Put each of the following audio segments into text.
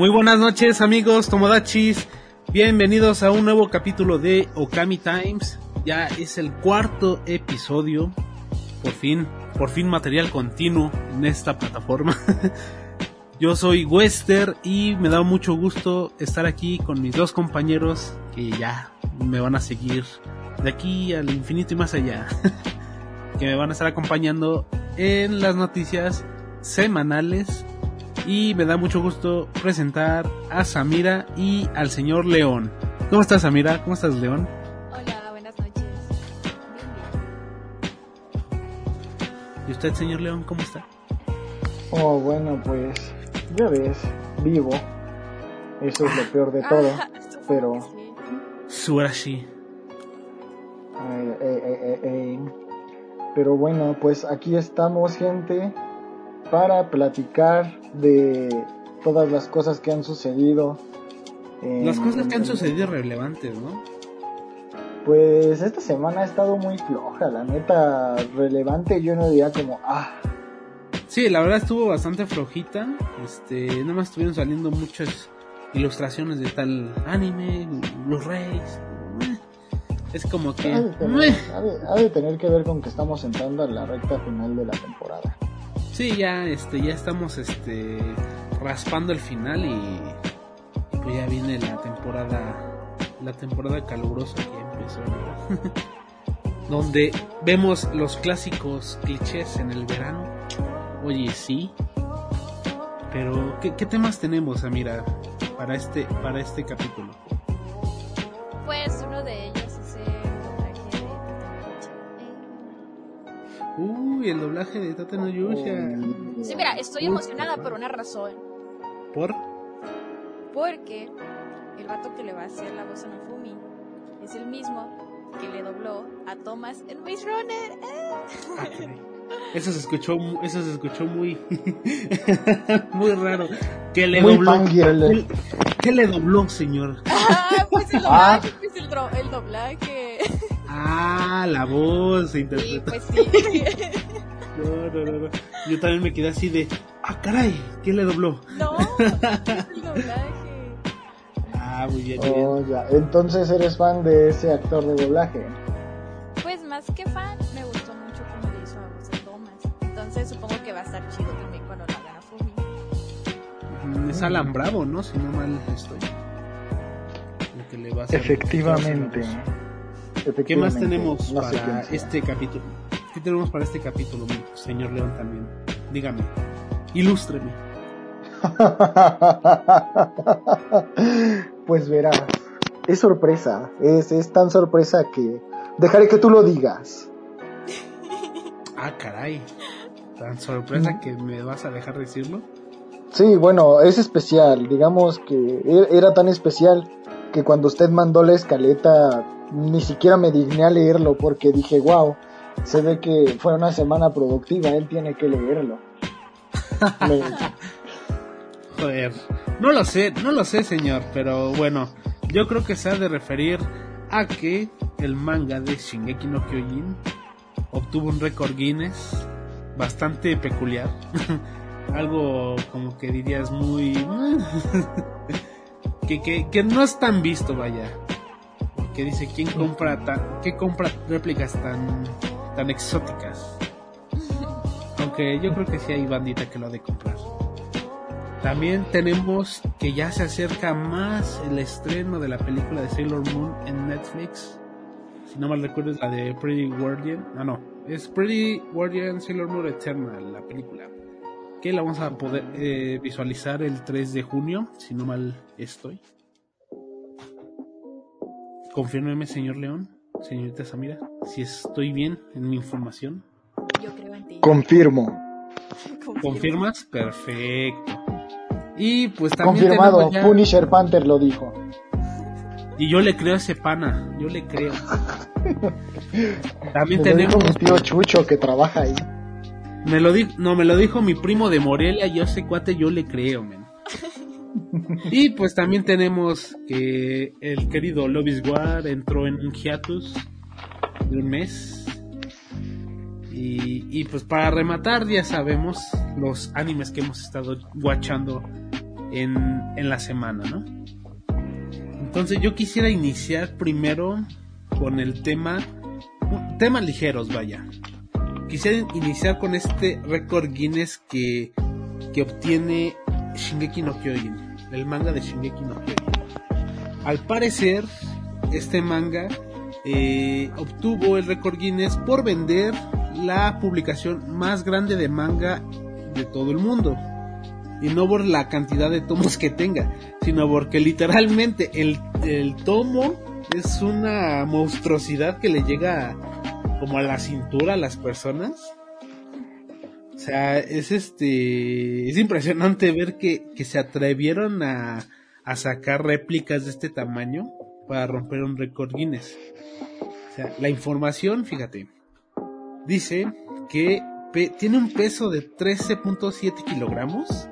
Muy buenas noches amigos Tomodachis, bienvenidos a un nuevo capítulo de Okami Times. Ya es el cuarto episodio, por fin, por fin material continuo en esta plataforma. Yo soy Wester y me da mucho gusto estar aquí con mis dos compañeros que ya me van a seguir de aquí al infinito y más allá. que me van a estar acompañando en las noticias semanales y me da mucho gusto presentar a Samira y al señor León. ¿Cómo estás Samira? ¿Cómo estás León? Hola, buenas noches. ¿Y usted señor León cómo está? Oh, bueno, pues ya ves, vivo. Eso es lo peor de todo. Ah, pero... Surashi. eh, eh, eh, eh, pero bueno, pues aquí estamos, gente, para platicar de todas las cosas que han sucedido. en- Las cosas que han sucedido relevantes, ¿no? Pues esta semana ha estado muy floja, la neta, relevante. Yo no diría como, ah, Sí, la verdad estuvo bastante flojita. Este, nada más estuvieron saliendo muchas ilustraciones de tal anime, Blu-rays. eh. Es como que ha de, tener, meh. ha de- ha de tener que ver con que estamos entrando a la recta final de la temporada. Sí, ya este ya estamos este raspando el final y, pues ya viene la temporada la temporada calurosa que empezó. Donde vemos los clásicos clichés en el verano. Oye, sí. Pero ¿qué, temas tenemos, Amira, para este para este capítulo? Pues uno de Uy, el doblaje de Tata no Yusha. Sí, mira, estoy emocionada por una razón. ¿Por? Porque el vato que le va a hacer la voz a Nofumi es el mismo que le dobló a Thomas en Maze Runner. ¡Eh! Ah. Eso se escuchó, eso se escuchó muy, muy raro. Que le Muy dobló. ¿Qué, qué le dobló, señor? Ah, pues el Ah. doblaje, pues el, el doblaje. Ah, la voz se Sí, interpretó. pues sí. No, no, no, no. Yo también me quedé así de, ah, caray, ¿qué le dobló? No, es el doblaje. Ah, muy bien, muy bien. Oh, ya. Entonces eres fan de ese actor de doblaje. Pues más que fan, me gustó mucho cómo le hizo a voz de Thomas. Entonces supongo que va a estar chido también cuando lo hagan a Fumi. Es Alan Bravo, ¿no? Si no mal estoy. Lo que le va a hacer- Efectivamente. ¿Qué más tenemos No para este capítulo? ¿Qué tenemos para este capítulo, señor León también? Dígame, ilústreme. pues verás, es sorpresa, es, es tan sorpresa que dejaré que tú lo digas. Ah, caray. Tan sorpresa que me vas a dejar decirlo. Sí, bueno, es especial, digamos que e- era tan especial que cuando usted mandó la escaleta ni siquiera me digné a leerlo porque dije, wow, se ve que fue una semana productiva, él tiene que leerlo. Me- Joder. No lo sé, no lo sé, señor, pero bueno, yo creo que se ha de referir a que el manga de Shingeki no Kyojin obtuvo un récord Guinness bastante peculiar. Algo como que dirías muy... que, que, que no es tan visto, vaya. Porque dice, ¿quién compra tan, ¿qué compra réplicas tan, tan exóticas? Aunque yo creo que sí hay bandita que lo ha de comprar. También tenemos que ya se acerca más el estreno de la película de Sailor Moon en Netflix. Si no mal recuerdo es la de Pretty Guardian. Ah, no. Es Pretty Guardian Sailor Moon Eternal, la película. Que la vamos a poder eh, visualizar el 3 de junio, si no mal estoy. Confírmeme, señor León, señorita Samira, si estoy bien en mi información. Yo creo en ti. Confirmo. ¿Confirmas? Perfecto. Y pues también Confirmado, tenemos ya- Punisher Panther lo dijo. Y yo le creo a ese pana, yo le creo. También Me lo dijo tenemos mi tío Chucho que trabaja ahí. Me lo dijo, no, me lo dijo mi primo de Morelia, yo ese cuate yo le creo, men. Y pues también tenemos que el querido Lovis War entró en un hiatus de un mes. Y, y pues para rematar, ya sabemos los animes que hemos estado watchando en, en la semana, ¿no? Entonces yo quisiera iniciar primero con el tema, temas ligeros, vaya. Quisiera iniciar con este récord Guinness que, que obtiene Shingeki no Kyojin, el manga de Shingeki no Kyojin. Al parecer, este manga eh, obtuvo el récord Guinness por vender la publicación más grande de manga de todo el mundo. Y no por la cantidad de tomos que tenga, sino porque literalmente el, el tomo es una monstruosidad que le llega como a la cintura a las personas. O sea, es este. Es impresionante ver que, que se atrevieron a, a sacar réplicas de este tamaño para romper un récord Guinness. O sea, la información, fíjate, dice que tiene un peso de 13.7 kilogramos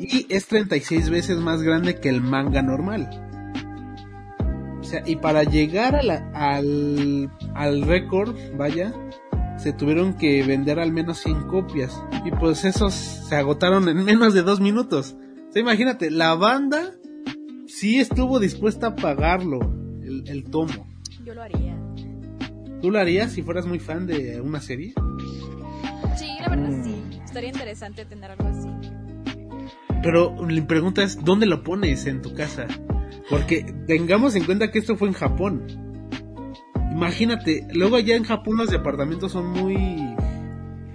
y es 36 veces más grande que el manga normal. O sea, y para llegar a la, al, al récord, vaya, se tuvieron que vender al menos 100 copias. Y pues esos se agotaron en menos de dos minutos. O sea, imagínate, la banda sí estuvo dispuesta a pagarlo, el, el tomo. Yo lo haría. ¿Tú lo harías si fueras muy fan de una serie? Sí, la verdad sí. Estaría interesante tener algo así. Pero mi pregunta es, ¿dónde lo pones en tu casa? Porque tengamos en cuenta que esto fue en Japón. Imagínate, luego allá en Japón los departamentos son muy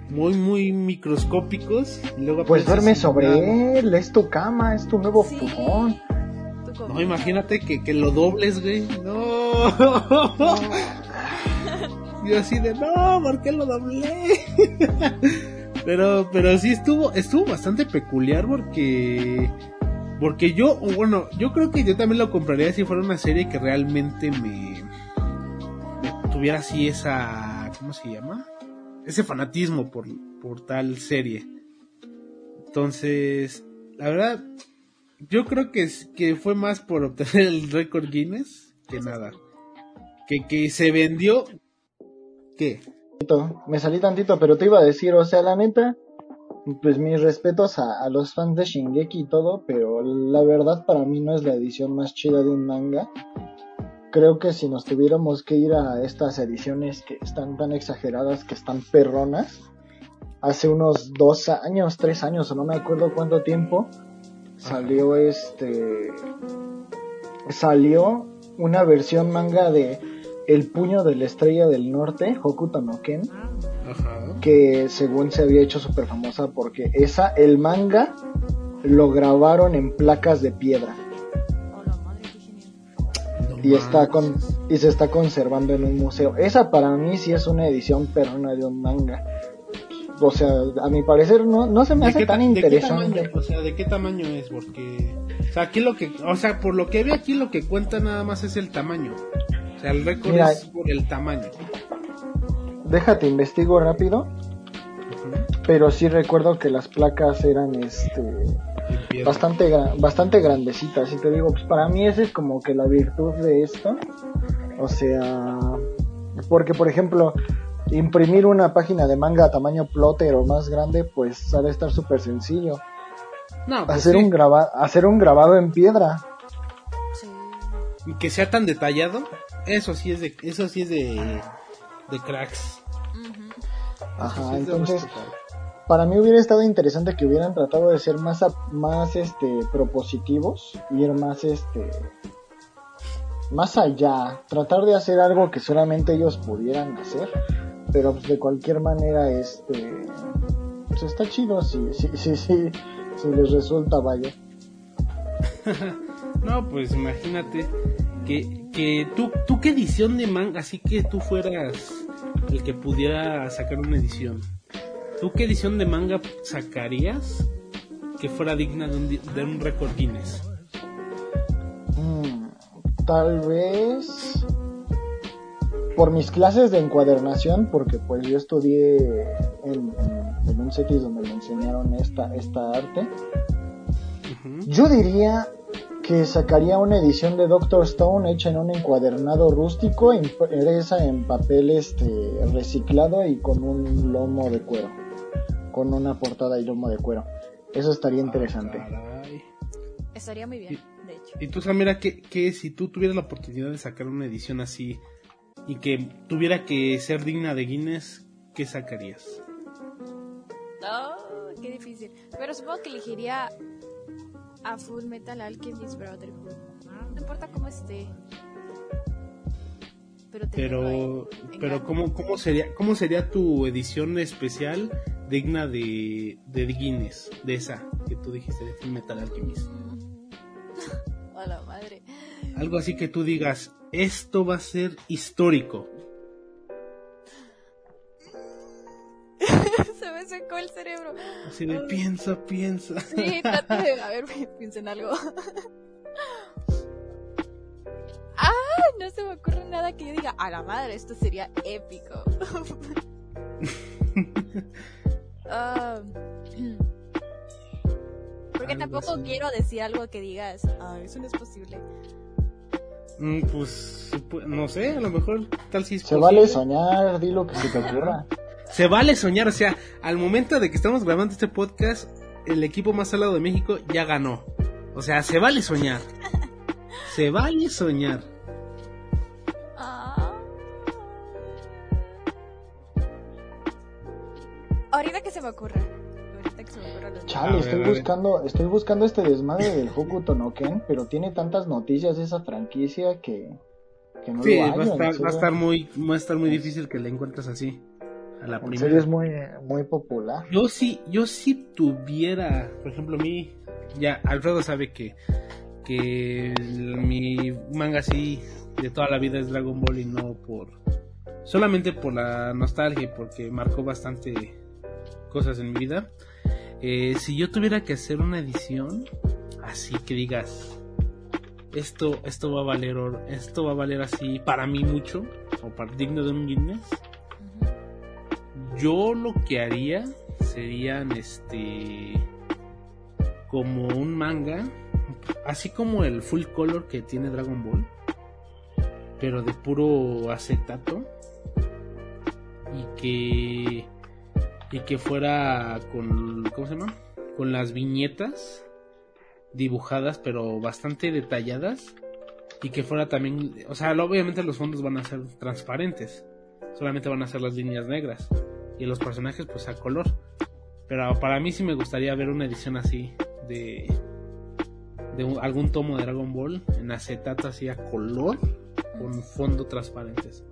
muy muy microscópicos. Y luego Pues duerme sobre él, es tu cama, es tu nuevo Sí. No, imagínate que, que lo dobles, güey. No. Yo así de, no, ¿por qué lo doblé? pero, pero sí estuvo, estuvo bastante peculiar porque, porque yo, bueno, yo creo que yo también lo compraría si fuera una serie que realmente me, me tuviera así esa, ¿cómo se llama? Ese fanatismo por, por tal serie. Entonces, la verdad, yo creo que, que fue más por obtener el récord Guinness que nada. Que, que se vendió. ¿Qué? Me salí tantito, pero te iba a decir, o sea, la neta, pues mis respetos a, a los fans de Shingeki y todo, pero la verdad para mí no es la edición más chida de un manga. Creo que si nos tuviéramos que ir a estas ediciones que están tan exageradas, que están perronas, hace unos dos años, tres años, o no me acuerdo cuánto tiempo, salió este... Salió una versión manga de El puño de la estrella del norte, Hokuto no Ken, Ajá. que según se había hecho súper famosa porque esa, el manga, lo grabaron en placas de piedra y está con y se está conservando en un museo. Esa para mí sí es una edición perrona de un manga. O sea, a mi parecer no, no se me ¿De hace tan interesante. tamaño? O sea, ¿de qué tamaño es? Porque. O sea, aquí lo que. O sea, por lo que veo aquí, lo que cuenta nada más es el tamaño. O sea, el récord Mira. es por el tamaño. Déjate investigo rápido, pero sí recuerdo que las placas eran este. Bastante bastante grandecitas y te digo pues para mí esa es como que la virtud de esto o sea porque por ejemplo imprimir una página de manga a tamaño plotter o más grande pues ha de estar súper sencillo No, pues hacer sí. un graba hacer un grabado en piedra Sí. Y que sea tan detallado, eso sí es de, eso sí es de, de cracks. Ajá sí es entonces. Para mí hubiera estado interesante que hubieran tratado de ser más más este propositivos ir más este más allá tratar de hacer algo que solamente ellos pudieran hacer pero pues de cualquier manera este pues está chido si si si si, si les resulta vaya No, pues imagínate que, que tú, tú qué edición de manga, así que tú fueras el que pudiera sacar una edición. ¿Tú qué edición de manga sacarías que fuera digna de un, de un récord Guinness? Mm, tal vez por mis clases de encuadernación, porque pues yo estudié en, en, en un CETIS donde me enseñaron esta, esta arte. Yo diría que sacaría una edición de Doctor Stone hecha en un encuadernado rústico, impresa en papel este reciclado y con un lomo de cuero, con una portada y lomo de cuero. Eso estaría interesante. Caray. Estaría muy bien, de hecho. Y tú, Samira, ¿qué, qué si tú tuvieras la oportunidad de sacar una edición así y que tuviera que ser digna de Guinness, ¿qué sacarías? Oh, qué difícil. Pero supongo que elegiría a Full Metal Alchemist Brotherhood. No importa cómo esté. Pero, Pero. ¿cómo, cómo, sería, ¿cómo sería tu edición especial digna de, de Guinness? De esa que tú dijiste, de Full Metal Alchemist. A la madre. Algo así que tú digas, esto va a ser histórico. Se me secó el cerebro. Así de piensa, piensa. Sí, trata de. A ver, piensa en algo. No se me ocurre nada que yo diga, a la madre, esto sería épico. Ah, porque Algo tampoco así. quiero decir algo que digas, ah, eso no es posible. Mm, Pues, no sé, a lo mejor tal si es Se posible. vale soñar, di lo que se te ocurra. Se vale soñar, o sea, al momento de que estamos grabando este podcast, el equipo más salado de México ya ganó. O sea, se vale soñar. Se vale soñar. Ahorita que se me ocurra. Ahorita que se me ocurra. los- A Chale, ver, estoy buscando, estoy buscando este desmadre del Hokuto no Ken, pero tiene tantas noticias esa franquicia que, que no Sí, lo va a estar, va a estar muy, va a estar muy difícil que le encuentres así. A la En primera. serio es muy, muy popular. Yo sí, yo sí tuviera, por ejemplo, mí, ya Alfredo sabe que, que el- mi manga así de toda la vida es Dragon Ball y no por, solamente por la nostalgia y porque marcó bastante cosas en mi vida. Eh, si yo tuviera que hacer una edición, así que digas, esto, esto va a valer, esto va a valer así para mí mucho, o para digno de un Guinness, yo lo que haría serían este como un manga, así como el full color que tiene Dragon Ball, pero de puro acetato y que y que fuera con ¿cómo se llama? con las viñetas dibujadas pero bastante detalladas y que fuera también, o sea, obviamente los fondos van a ser transparentes, solamente van a ser las líneas negras y los personajes pues a color. Pero para mí sí me gustaría ver una edición así de de algún tomo de Dragon Ball en acetato así a color con fondo transparentes.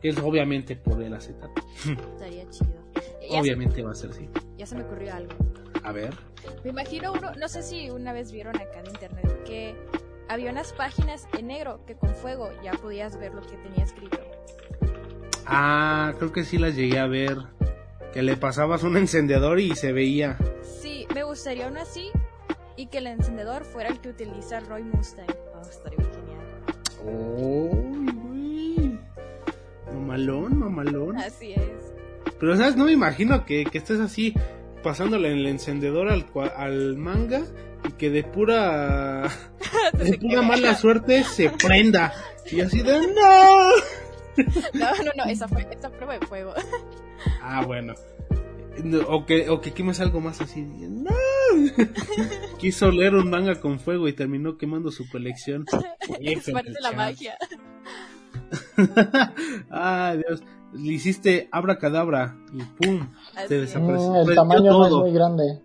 Que es obviamente por el acetato. Estaría chido. Ya se- Obviamente va a ser así. ya se me ocurrió algo. A ver. Me imagino uno, no sé si una vez vieron acá en internet que había unas páginas en negro que con fuego ya podías ver lo que tenía escrito. Ah, creo que sí las llegué a ver. Que le pasabas un encendedor y se veía. Sí, me gustaría uno así y que el encendedor fuera el que utiliza Roy Mustang. Oh, estaría bien genial. ¡Uy, güey! Mamalón, mamalón. Así es. Pero, ¿sabes? No me imagino que, que estés así pasándole el encendedor al, al manga y que de pura, de pura mala suerte se prenda. Y así de ¡No! No, no, no, esa fue esa prueba de fuego. Ah, bueno. No, O que, o que quemes algo más así. ¡No! Quiso leer un manga con fuego y terminó quemando su colección. Es parte de la magia. Ay, Dios. Le hiciste abracadabra y ¡pum! Así Se es. desapareció. Mm, el tamaño no es muy grande.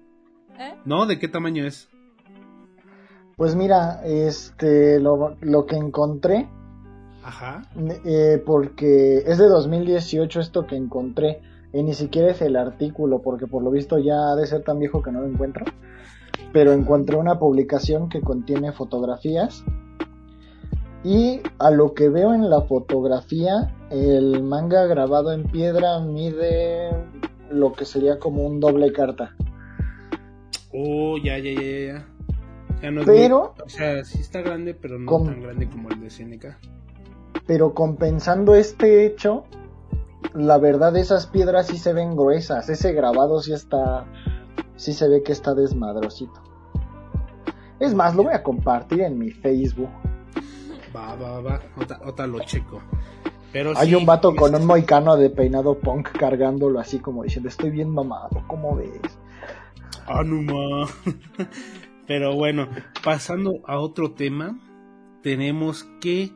¿Eh? ¿No? ¿De qué tamaño es? Pues mira, este, lo, lo que encontré, Ajá. eh, porque es de 2018 esto que encontré, y ni siquiera es el artículo, porque por lo visto ya ha de ser tan viejo que no lo encuentro, pero encontré una publicación que contiene fotografías, y a lo que veo en la fotografía, el manga grabado en piedra mide lo que sería como un doble carta. Oh, ya, ya, ya, ya, ya. O sea, no Pero- muy- o sea, sí está grande, pero no tan grande como el de Seneca. pero compensando este hecho, la verdad esas piedras sí se ven gruesas, ese grabado sí está, sí se ve que está desmadrosito. Es más, lo voy a compartir en mi Facebook. Va, va, va. Ota, ota lo checo. Pero Hay sí, un vato con un moicano de peinado punk cargándolo así como diciendo, estoy bien mamado, ¿cómo ves? Ah, no ma. Pero bueno, pasando a otro tema, tenemos que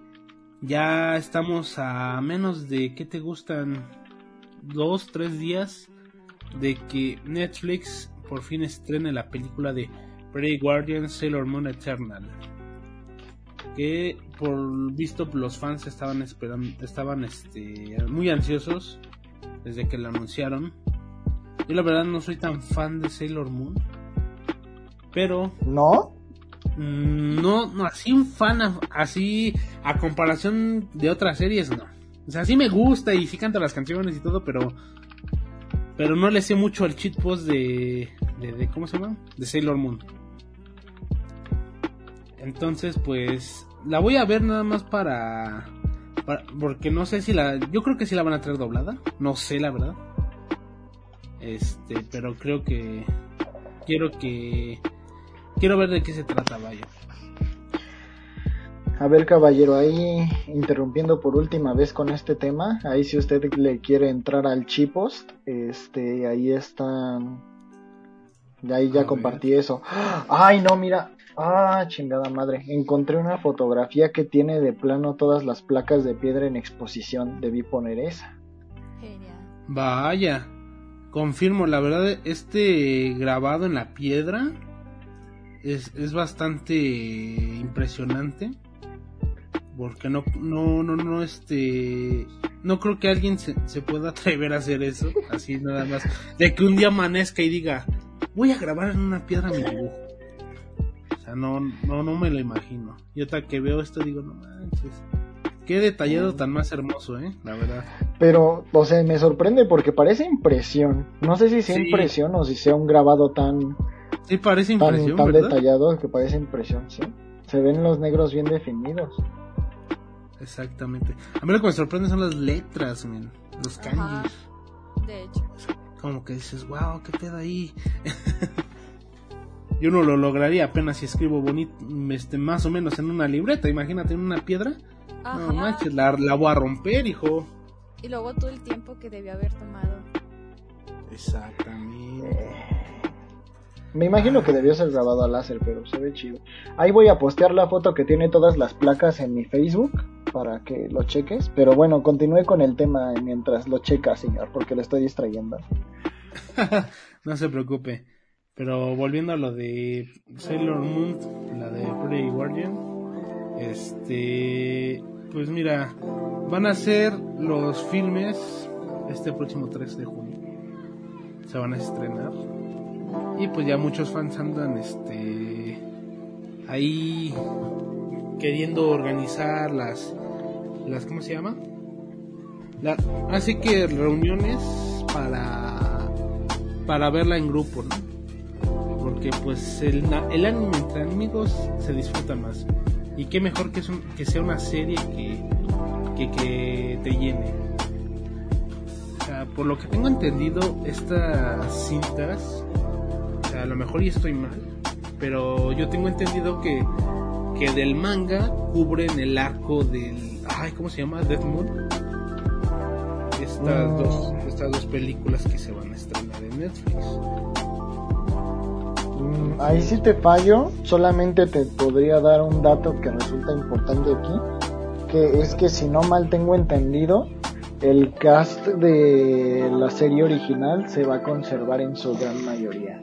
ya estamos a menos de, ¿qué te gustan? Dos, tres días de que Netflix por fin estrene la película de Prey Guardian Sailor Moon Eternal. Que por visto los fans estaban esperando, estaban este, muy ansiosos desde que la anunciaron. Yo la verdad no soy tan fan de Sailor Moon. Pero... ¿No? Mm, no, no, así un fan, así a comparación de otras series, no. O sea, sí me gusta y sí canta las canciones y todo, pero... Pero no le sé mucho al cheat post de, de, ¿Cómo se llama? De Sailor Moon. Entonces, pues... La voy a ver nada más para, para... Porque no sé si la... Yo creo que sí la van a traer doblada. No sé, la verdad. Este, pero creo que... Quiero que quiero ver de qué se trata, vaya. A ver, caballero, ahí interrumpiendo por última vez con este tema, ahí si usted le quiere entrar al Chipost, este, ahí está, ahí ya compartí eso. Ay, no, mira, ah, chingada madre, encontré una fotografía que tiene de plano todas las placas de piedra en exposición, debí poner esa. Vaya, confirmo, la verdad, este grabado en la piedra es, es bastante impresionante porque no no no no este no creo que alguien se, se, pueda atrever a hacer eso así nada más. De que un día amanezca y diga voy a grabar en una piedra mi dibujo sea no no no me lo imagino y otra que veo esto digo no manches qué detallado tan más hermoso eh la verdad pero o sea me sorprende porque parece impresión no sé si sea impresión o si sea un grabado tan Sí, parece impresión. Tan, detallado que parece impresión, sí. Se ven los negros bien definidos. Exactamente. A mí lo que me sorprende son las letras, los kanjis. De hecho. Como que dices, wow, qué pedo ahí. Yo no lo lograría apenas si escribo bonito, este, más o menos en una libreta. Imagínate en una piedra. No manches, la, la voy a romper, hijo. Y luego todo el tiempo que debió haber tomado. Exactamente. Me imagino que debió ser grabado a láser, pero se ve chido. Ahí voy a postear la foto que tiene todas las placas en mi Facebook para que lo cheques. Pero bueno, continúe con el tema mientras lo checa, señor, porque le estoy distrayendo. no se preocupe. Pero volviendo a lo de Sailor Moon, la de Prey Guardian, este, pues mira, van a ser los filmes este próximo 3 de junio. Se van a estrenar y pues ya muchos fans andan este ahí queriendo organizar las las ¿cómo se llama? así que reuniones para para verla en grupo, ¿no? Porque pues el, el anime entre amigos se disfruta más. Y qué mejor que, es que sea una serie que, que, que te llene. O sea, por lo que tengo entendido, estas cintas a lo mejor y estoy mal, pero yo tengo entendido que, que del manga cubren el arco del... Ay, ¿cómo se llama? Death Moon. Estas, dos, estas dos películas que se van a estrenar en Netflix. Mm, ahí sí te fallo, solamente te podría dar un dato que resulta importante aquí, que es que si no mal tengo entendido, el cast de la serie original se va a conservar en su gran mayoría.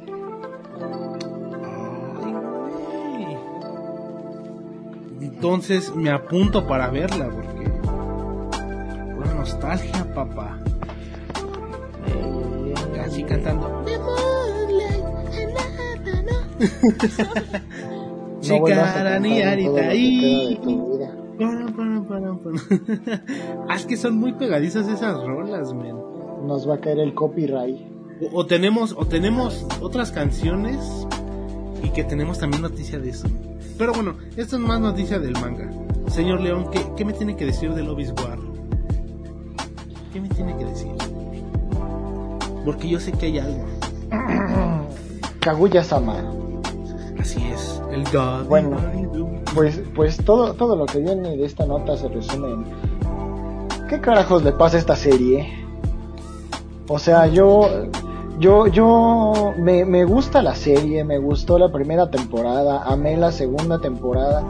Entonces me apunto para verla porque una nostalgia, papá. Así cantando. Es que son muy pegadizas esas rolas, men. Nos va a caer el copyright. O, tenemos o tenemos otras canciones y que tenemos también noticia de eso. Pero bueno, esto es más noticia del manga. Señor León, ¿qué, qué me tiene que decir de Lobis War? ¿Qué me tiene que decir? Porque yo sé que hay algo. Kaguya-sama. Así es, el God. Bueno, pues, pues todo, todo lo que viene de esta nota se resume en... ¿Qué carajos le pasa a esta serie? O sea, yo yo, yo me, me gusta la serie, me gustó la primera temporada, amé la segunda temporada.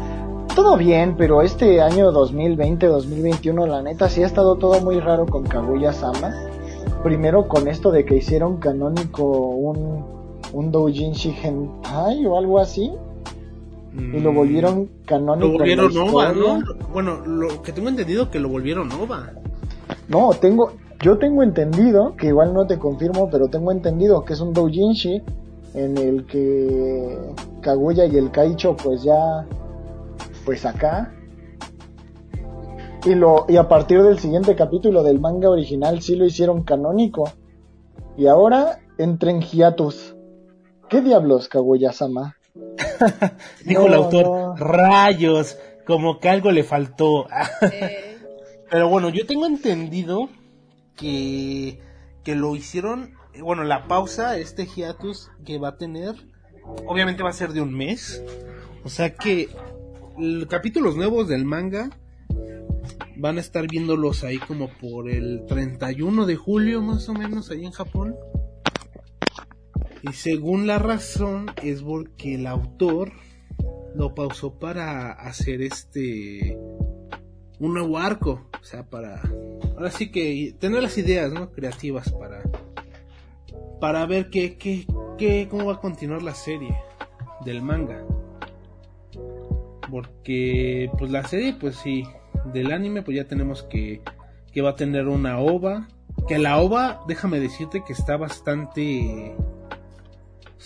Todo bien, pero este año 2020-2021, la neta, sí ha estado todo muy raro con Kaguya Sama. Primero con esto de que hicieron canónico un, un Doujinshi Hentai o algo así. Y lo Mm, volvieron canónico. Lo volvieron historia. ¿no? Bueno, lo que tengo entendido que lo volvieron Nova. No, tengo, yo tengo entendido, que igual no te confirmo, pero tengo entendido que es un doujinshi en el que Kaguya y el Kaicho pues ya, pues acá. Y lo, y a partir del siguiente capítulo del manga original sí lo hicieron canónico. Y ahora entra en hiatus. ¿Qué diablos, Kaguya-sama? Dijo No, el autor, no. rayos, como que algo le faltó. Eh, Pero bueno, yo tengo entendido que, que lo hicieron, bueno, la pausa, este hiatus que va a tener, obviamente va a ser de un mes. O sea que los capítulos nuevos del manga van a estar viéndolos ahí como por el 31 de julio más o menos ahí en Japón. Y según la razón es porque el autor lo pausó para hacer este un nuevo arco, o sea, para ahora sí que tener las ideas, ¿no? creativas para para ver qué qué qué cómo va a continuar la serie del manga. Porque pues la serie pues sí, del anime pues ya tenemos que que va a tener una ova, que la ova, déjame decirte que está bastante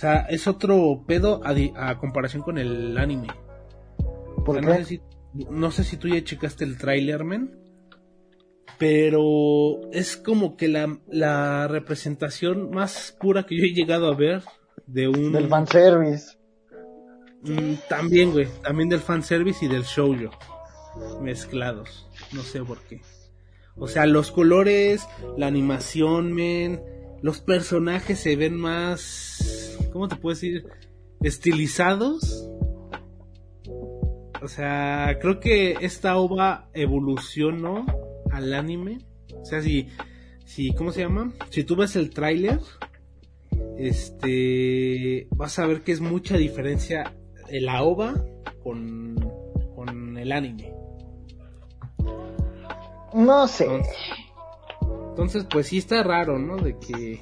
sea, es otro pedo a, di- a comparación con el anime. O ¿Por sea, qué? no sé si no sé si tú ya checaste el tráiler, men. Pero es como que la, la representación más pura que yo he llegado a ver de un... Del fanservice. Mm, también, güey. También del fanservice y del shoujo. Mezclados. No sé por qué. O sea, los colores, la animación, men. Los personajes se ven más... ¿Cómo te puedo decir? Estilizados. O sea, creo que esta ova evolucionó al anime. O sea, si, si, ¿cómo se llama? Si tú ves el tráiler, este, vas a ver que es mucha diferencia la ova con, con el anime. No sé. Entonces, entonces, pues sí está raro, ¿no? De que,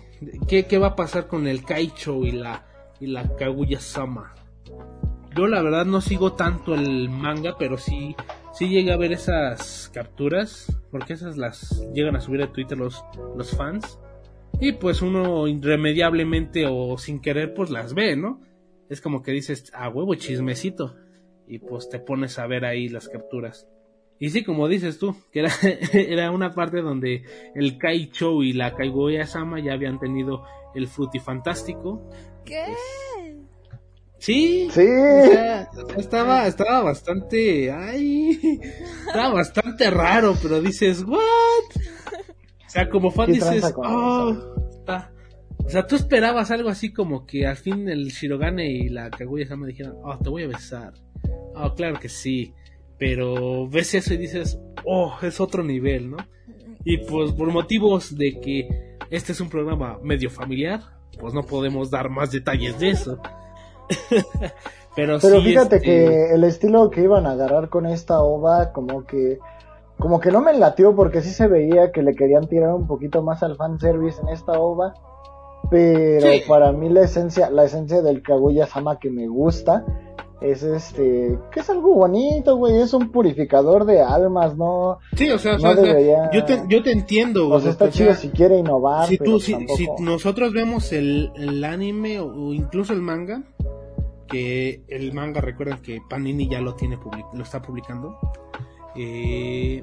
¿qué, qué va a pasar con el Kaicho y la, y la Kaguya-sama? Yo la verdad no sigo tanto el manga, pero sí, sí llegué a ver esas capturas, porque esas las llegan a subir a Twitter los, los fans. Y pues uno irremediablemente o sin querer pues las ve, ¿no? Es como que dices, a huevo chismecito. Y pues te pones a ver ahí las capturas. Y sí, como dices tú, que era, era una parte donde el Kaicho y la Kaigoya Sama ya habían tenido el frutifantástico. ¿Qué? Sí, Sí. o sea, estaba, estaba bastante, ay, estaba bastante raro, pero dices, what? O sea, como fan ¿Qué dices, oh, está. O sea, tú esperabas algo así como que al fin el Shirogane y la Kaguya Sama dijeran, oh, te voy a besar. Oh, claro que sí. Pero ves eso y dices, oh, es otro nivel, ¿no? Y pues por motivos de que este es un programa medio familiar, pues no podemos dar más detalles de eso. Pero, Pero sí, fíjate este, que el estilo que iban a agarrar con esta ova, como que, como que no me latió porque sí se veía que le querían tirar un poquito más al fanservice en esta ova. Pero Sí. para mí la esencia, la esencia del Kaguya Sama que me gusta es este, que es algo bonito, güey, es un purificador de almas, ¿no? Sí, o sea, o no sea, o sea, debería- yo, te, yo te entiendo. O sea, está o chido si quiere innovar, si, tú, si, tampoco... si nosotros vemos el, el anime o, incluso el manga, que el manga, recuerden que Panini ya lo tiene public- lo está publicando, eh,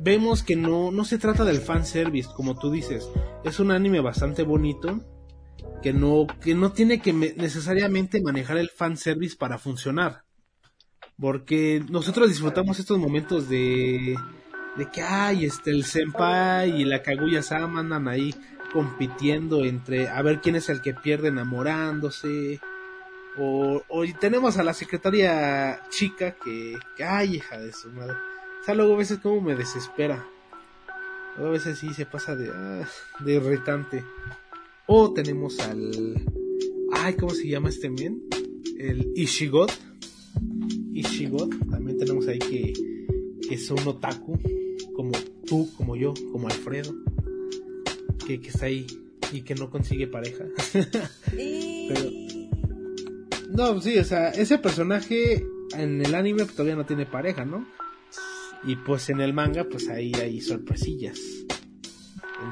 vemos que no, no se trata del fanservice, como tú dices, es un anime bastante bonito, que no, que no tiene que me- necesariamente manejar el fanservice para funcionar. Porque nosotros disfrutamos estos momentos de, de que ay, este, el senpai y la Kaguya Sama andan ahí compitiendo entre a ver quién es el que pierde enamorándose. O, o tenemos a la secretaria chica que, que, ay, hija de su madre. O sea, luego a veces como me desespera. Luego a veces sí se pasa de, ah, de irritante. O tenemos al... Ay, ¿cómo se llama este men? El Ishigod. Ishigod. También tenemos ahí que, que es un otaku. Como tú, como yo, como Alfredo. Que, que está ahí y que no consigue pareja. Pero- No, sí, o sea, ese personaje en el anime todavía no tiene pareja, ¿no? Y pues en el manga, pues ahí hay sorpresillas.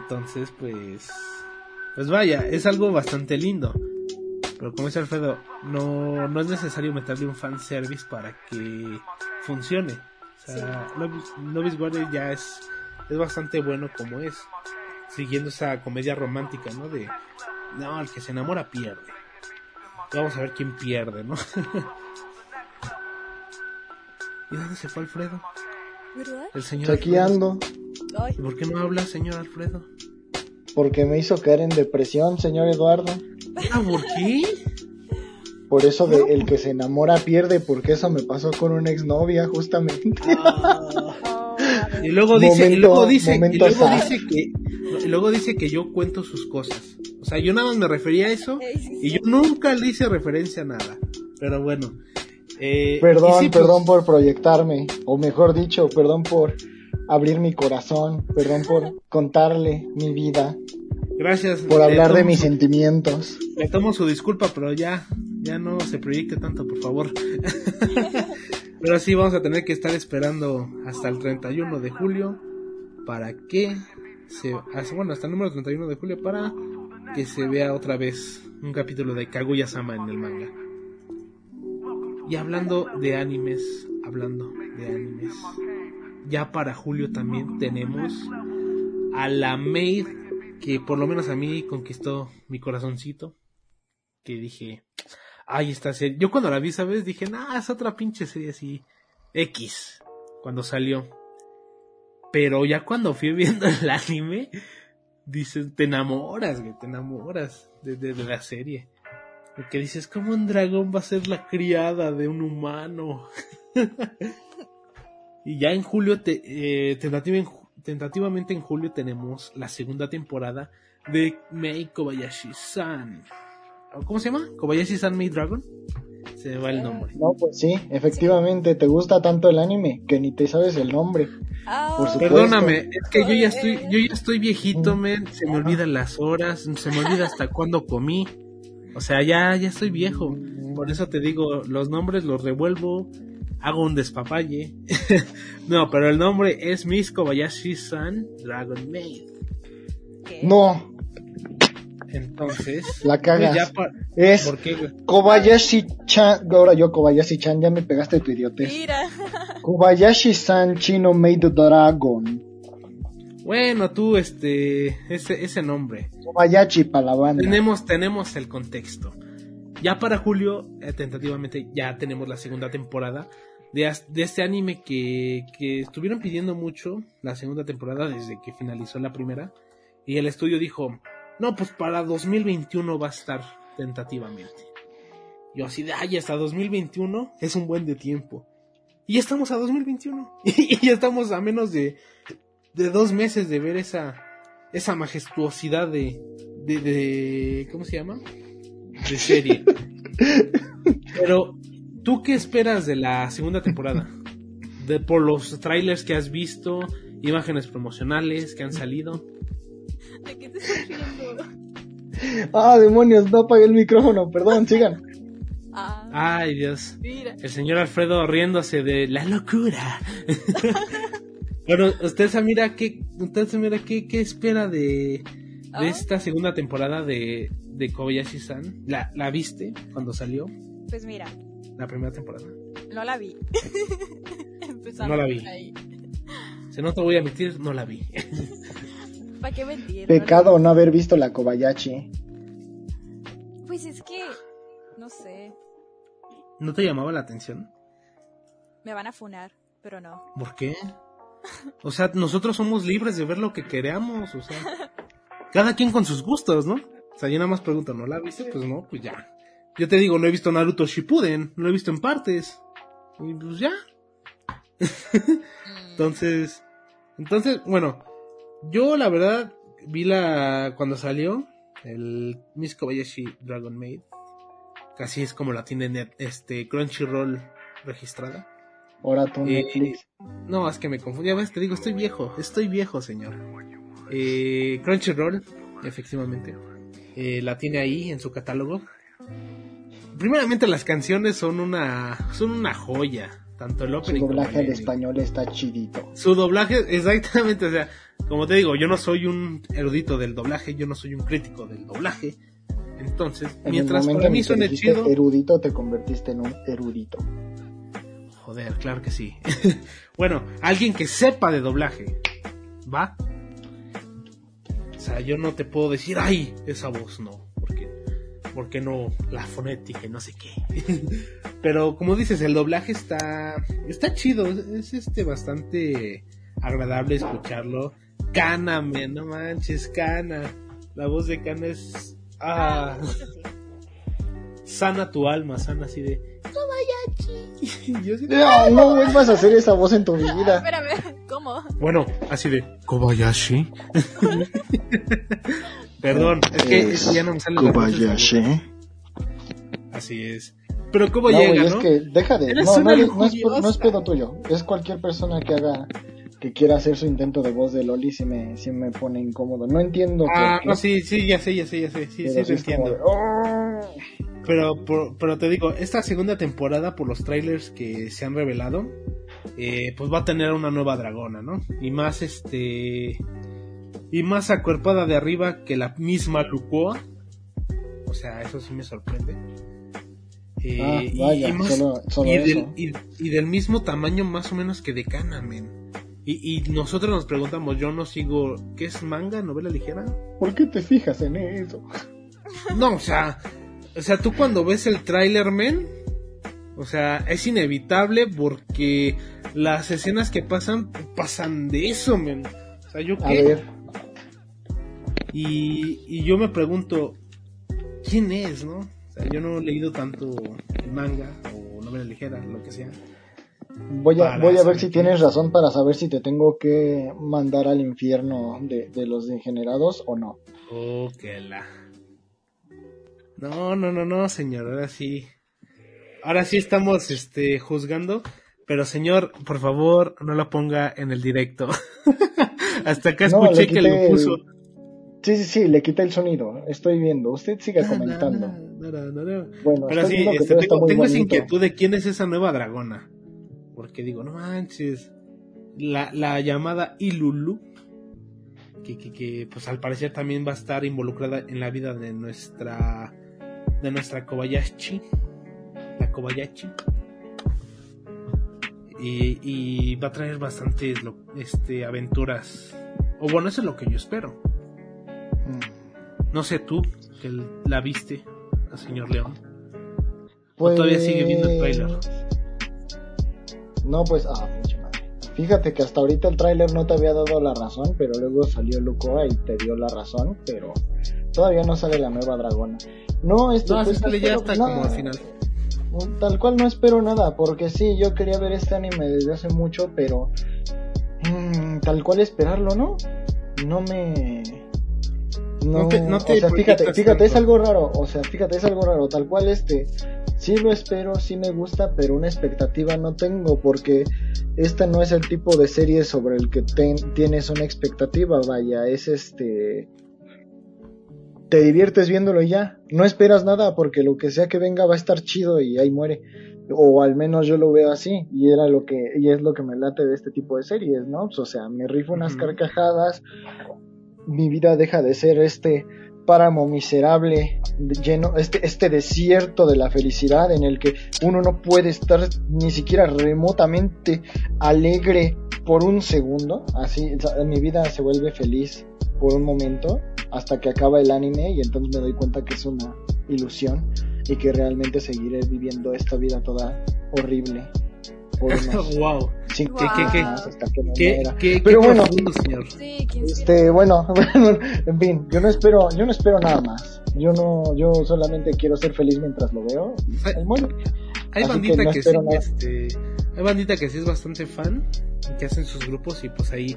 Entonces, pues. Pues vaya, es algo bastante lindo. Pero como dice Alfredo, no, no es necesario meterle un fanservice para que funcione. O sea, Novice- Novice Warrior ya es, es bastante bueno como es. Siguiendo esa comedia romántica, ¿no? De, no, el que se enamora pierde. Vamos a ver quién pierde, ¿no? ¿Y dónde se fue Alfredo? ¿Verdad? El señor. Pues Aquí ando, Ay, ¿Y por qué no habla, señor Alfredo? Porque me hizo caer en depresión, señor Eduardo. Ah, ¿por qué? Por eso de el que se enamora pierde, porque eso me pasó con una exnovia, justamente. a ver. Y luego dice, y luego dice, y luego sad. dice que, y luego dice que yo cuento sus cosas. O sea, yo nada más me refería a eso y yo nunca le hice referencia a nada. Pero bueno. Eh, Perdón, sí, pues, perdón por proyectarme, o mejor dicho, perdón por abrir mi corazón, perdón por contarle mi vida, Gracias. por hablar de mis sentimientos. Le tomo su disculpa, pero ya, ya no se proyecte tanto, por favor. pero sí, vamos a tener que estar esperando hasta el 31 de julio para que se, bueno, hasta el número 31 de julio para que se vea otra vez un capítulo de Kaguya-sama en el manga. Y hablando de animes, hablando de animes, ya para julio también tenemos a la maid que por lo menos a mí conquistó mi corazoncito. Que dije, ay, esta serie. Yo cuando la vi, ¿sabes? Dije, nah, es otra pinche serie así. X. Cuando salió. Pero ya cuando fui viendo el anime, dices, te enamoras, güey, te enamoras de, de- de la serie. Porque dices, ¿cómo un dragón va a ser la criada de un humano? y ya en julio, te, eh, tentativa en tentativamente en julio tenemos la segunda temporada de Mei Kobayashi-san. ¿Cómo se llama? ¿Kobayashi-san Mei Dragon? Se me va el nombre. No, pues sí, efectivamente, te gusta tanto el anime que ni te sabes el nombre. Ah, Por supuesto. Perdóname, es que yo ya estoy, yo ya estoy viejito, men, se me olvidan las horas, se me olvida hasta cuándo comí. O sea, ya, ya estoy viejo. Por eso te digo, los nombres los revuelvo, hago un despapalle. no, pero el nombre es Miss Kobayashi-san Dragon Maid. ¿qué? No, Entonces, La cagas. pues ya pa- es ¿Por qué? güey? Kobayashi-chan, ahora yo Kobayashi-chan, ya me pegaste tu idiotez. Mira. Kobayashi-san Chino Made Dragon. Bueno, tú, este, ese, ese nombre. Kobayashi para la banda. Tenemos, tenemos el contexto. Ya para julio, eh, tentativamente, ya tenemos la segunda temporada de, este anime que, que estuvieron pidiendo mucho la segunda temporada desde que finalizó la primera. Y el estudio dijo, no, pues para 2021 va a estar tentativamente. Yo así de, ay, hasta 2021 es un buen de tiempo. Y ya estamos a 2021. y ya estamos a menos de, de dos meses de ver esa, esa majestuosidad de, de, de, ¿cómo se llama? De serie. Pero, ¿tú qué esperas de la segunda temporada? De, por los trailers que has visto, imágenes promocionales que han salido. ¿De qué te estás riendo? Ah, demonios, no apagué el micrófono, perdón, sigan. Ah, Ay, Dios. mira. El señor Alfredo riéndose de la locura. bueno, usted Samira, ¿qué, usted Samira, ¿qué, qué espera de, de esta segunda temporada de, de Kobayashi-san? ¿La, ¿La viste cuando salió Pues mira, la primera temporada? no la vi. Empezando No la vi. ahí. Si no te voy a mentir, no la vi. ¿Para qué mentir? Pecado no haber visto la Kobayashi. Pues es que, no sé, ¿No te llamaba la atención? me van a funar, pero no. ¿Por qué? O sea, nosotros somos libres de ver lo que queramos, o sea, cada quien con sus gustos, ¿no? O sea, yo nada más pregunto, ¿no la viste? Pues no, pues ya. Yo te digo, no he visto Naruto Shippuden, lo he visto en partes. Y pues ya. Entonces, entonces, bueno, yo la verdad vi la cuando salió, el Miss Kobayashi Dragon Maid. Casi es como la tiene net, este Crunchyroll registrada. Ahora tú Eh, Netflix. No, es que me confundí. Ya ves, te digo, estoy viejo. Estoy viejo, señor. Eh, Crunchyroll, efectivamente. eh, la tiene ahí en su catálogo. Primeramente, las canciones son una, son una joya. Tanto el Su opening como doblaje al español está chidito. Su doblaje, exactamente, o sea, como te digo, yo no soy un erudito del doblaje, yo no soy un crítico del doblaje. Entonces, En mientras para mí suene chido, erudito, te convertiste en un erudito. joder, claro que sí. bueno, alguien que sepa de doblaje, ¿va? O sea, yo no te puedo decir, ay, esa voz no, porque, porque no, la fonética y no sé qué. Pero como dices, el doblaje está, está chido, es, es, este bastante agradable escucharlo. Cana, men, no manches, Cana. La voz de Cana es, ah, sí. sana tu alma, sana así de, Kobayachi. Y yo así de, No, no vuelvas a hacer esa voz en tu vida. Espérame, ¿cómo? Bueno, así de Kobayashi. Perdón, es que Es ya no me sale Kobayashi. Así es. Pero cómo No, llega, güey, es ¿no? que deja de. No, no, no es, no pedo tuyo. Es cualquier persona que haga. Que quiera hacer su intento de voz de Loli si me, si me pone incómodo. No entiendo. Ah, no, sí, sí, ya sé, ya sé, ya sé. Sí, sí, lo entiendo. de, "Oh". Pero, por- pero te digo, esta segunda temporada, por los trailers que se han revelado, eh, pues va a tener una nueva dragona, ¿no? Y más este. Y más acuerpada de arriba que la misma Lucoa. O sea, eso sí me sorprende. Eh, Ah, y- vaya, y, más- solo, solo y, del, y, y del mismo tamaño más o menos que de Canamen. Y, y nosotros nos preguntamos, yo no sigo, ¿qué es manga? ¿Novela ligera? ¿Por qué te fijas en eso? No, o sea, o sea, tú cuando ves el tráiler, men, o sea, es inevitable porque las escenas que pasan pasan de eso, men. O sea, yo A qué? ver, Y, y yo me pregunto, ¿quién es, no? O sea, yo no he leído tanto el manga o novela ligera, lo que sea. voy a, voy a ver si tienes es. razón para saber si te tengo que mandar al infierno de, de los degenerados o no. Oh, que la. No, no, no, no, señor, ahora sí. Ahora sí estamos este juzgando, pero señor, por favor, no lo ponga en el directo. Hasta acá escuché que lo puso. el- Sí, sí, sí, le quité el sonido. Estoy viendo. Usted siga comentando. No, no, no, no. Bueno, Pero sí, este, tengo, esa inquietud de quién es esa nueva dragona. Porque digo, no manches. La, la llamada Ilulu, que, que, que pues al parecer también va a estar involucrada en la vida de nuestra de nuestra Kobayashi. La Kobayashi. Y, y va a traer bastantes lo- este, aventuras. O bueno, eso es lo que yo espero. Mm. No sé tú, que la viste, al señor León. Pues... todavía sigue viendo el tráiler? No, pues, ah, pinche madre. Fíjate que hasta ahorita el tráiler no te había dado la razón, pero luego salió Lucoa y te dio la razón, pero todavía no sale la nueva dragona. No, esto No, pues, sale ya hasta como al final. Tal cual no espero nada, porque sí, yo quería ver este anime desde hace mucho, pero mm, tal cual esperarlo, ¿no? No me... No, No te- no te o sea, fíjate, fíjate, es algo raro, o sea, fíjate, es algo raro, tal cual este, sí lo espero, sí me gusta, pero una expectativa no tengo, porque este no es el tipo de serie sobre el que ten- tienes una expectativa, vaya, es este... Te diviertes viéndolo y ya, no esperas nada, porque lo que sea que venga va a estar chido y ahí muere. O al menos yo lo veo así y era lo que y es lo que me late de este tipo de series no Pues, o sea me rifo unas carcajadas mi vida deja de ser este páramo miserable lleno este este desierto de la felicidad en el que uno no puede estar ni siquiera remotamente alegre por un segundo así mi vida se vuelve feliz por un momento hasta que acaba el anime y entonces me doy cuenta que es una ilusión y que realmente seguiré viviendo esta vida toda horrible por unos wow. ¿Qué, qué, qué? más hasta que me Qué, muera. qué, Pero qué bueno. profundo, señor. Sí. Este, bueno, bueno, en fin, yo no espero, yo no espero nada más. Yo no, yo solamente quiero ser feliz mientras lo veo. Hay Así bandita que no que, sí, este, hay bandita que sí es bastante fan, que hacen sus grupos y pues ahí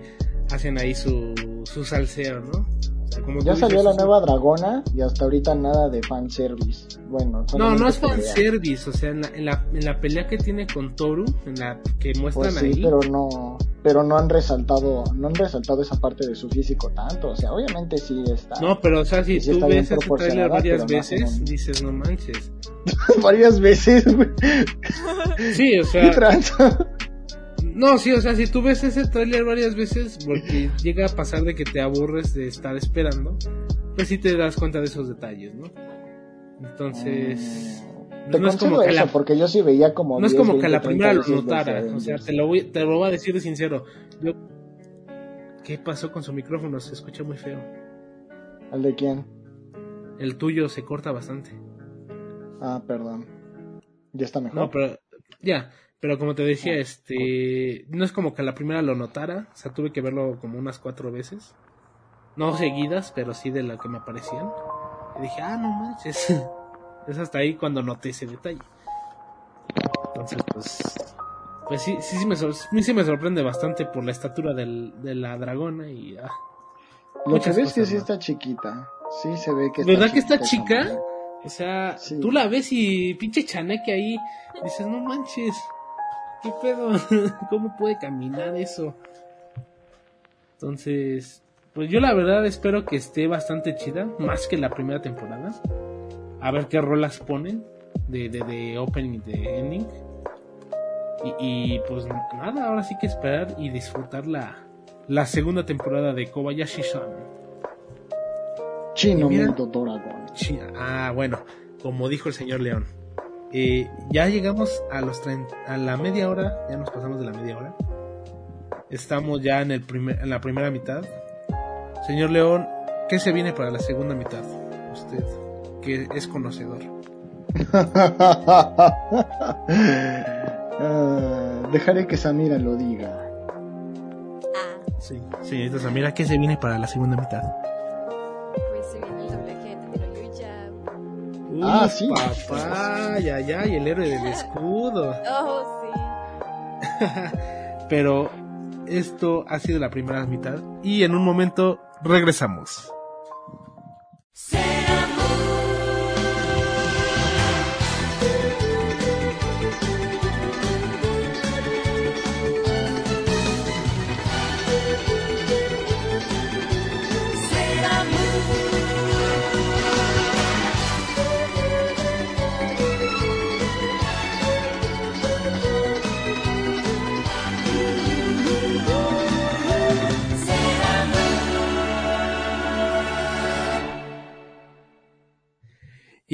hacen ahí su, su salseo, ¿no? O sea, como Ya salió dices, la nueva dragona y hasta ahorita nada de fanservice. Bueno, No, no es pelea. fanservice, o sea, en la, en, la, en la pelea que tiene con Toru, en la que muestran Pues sí, ahí, pero no, pero no han resaltado, no han resaltado esa parte de su físico tanto. O sea, obviamente sí está. no, pero o sea, si Sí tú ves ese trailer proporcionada, varias no veces, dices, no manches. varias veces, güey. Sí, o ¿Qué sea? No, sí, o sea, si tú ves ese trailer varias veces, porque llega a pasar de que te aburres de estar esperando, pues sí te das cuenta de esos detalles, ¿no? Entonces, Mm, Te no es como que eso, la- porque yo sí veía como. no es 10, como que a la 20, primera lo 30 veces notara, o sea, te lo voy, te lo voy a decir de sincero. Yo, ¿qué pasó con su micrófono? Se escucha muy feo. ¿Al de quién? El tuyo se corta bastante. Ah, perdón. Ya está mejor. No, pero ya, pero como te decía, este, no es como que a la primera lo notara, o sea, tuve que verlo como unas cuatro veces, no seguidas, pero sí de la que me aparecían. Y dije, ah, no manches, es hasta ahí cuando noté ese detalle. Entonces, pues, pues sí, sí, sí me, sor- sí, me sorprende bastante por la estatura del, de la dragona y ah, Lo que ves que sí está chiquita. Sí se ve que ¿Verdad que está chica? O sea, Sí. tú la ves y pinche chaneque ahí, dices, no manches, ¿qué pedo? ¿Cómo puede caminar eso? Entonces, pues yo la verdad espero que esté bastante chida, más que la primera temporada. A ver qué rolas ponen de, de, de opening y de ending. Y, y, pues nada, ahora sí que esperar y disfrutar la, la segunda temporada de Kobayashi-san. Chino Mundo Dragon. Ah, bueno, como dijo el señor León. Eh, ya llegamos a los 30, a la media hora, ya nos pasamos de la media hora. Estamos ya en el primer, en la primera mitad. Señor León, ¿qué se viene para la segunda mitad? Usted, que es conocedor. Dejaré que Samira lo diga. Ah, Sí, señorita Samira, ¿qué se viene para la segunda mitad? Ah, sí. Papá, ya, ya, y el héroe del escudo. Oh, sí. Pero esto ha sido la primera mitad y en un momento regresamos.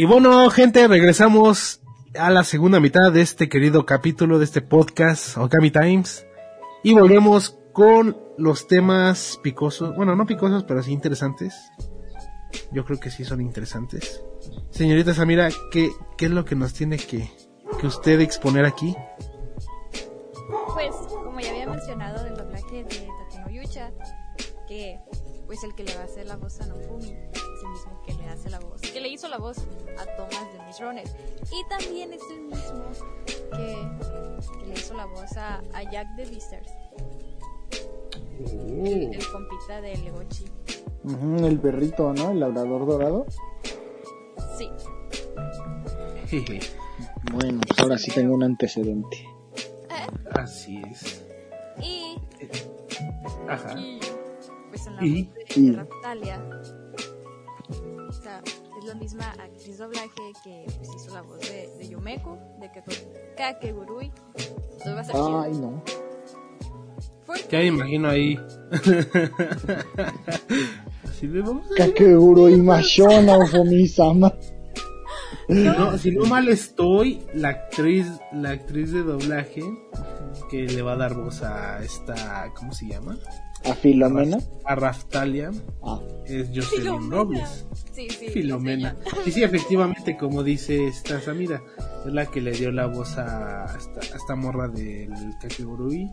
Y bueno, gente, regresamos a la segunda mitad de este querido capítulo de este podcast, Okami Times. Y volvemos con los temas picosos. Bueno, no picosos, pero sí interesantes. Yo creo que sí son interesantes. Señorita Samira, ¿qué, qué es lo que nos tiene que, que usted exponer aquí? Pues, como ya había mencionado del doblaje de Tateno Yucha, que pues el que le va a hacer la voz a Nofumi es el mismo que le hace la voz, que le hizo la voz Y también es el mismo que, que le hizo la voz a, a Jack the Beasters, el, el compita de Legochi. Ujú, el perrito, ¿no? El labrador dorado. Sí, Bueno, pues ahora sí tengo un antecedente. Así es. y, Ajá. y pues en la Y- voz de, y- de Raptalia, o sea, es la misma actriz doblaje que pues, hizo la voz de, de Yumeko, de Kakegurui. Entonces va a ser chido. Ay, no. Ya me imagino ahí. Así de vamos a- y Mashona Ufumi-sama. Si no, si no mal estoy, la actriz, la actriz de doblaje que le va a dar voz a esta, ¿cómo se llama? A Filomena. A Raftalia Ah, es Jocelyn Filomena. Robles. Sí, sí. Filomena. ella. Sí, sí, efectivamente, como dice esta Samira, es la que le dio la voz a esta, a esta morra del Kakegurui.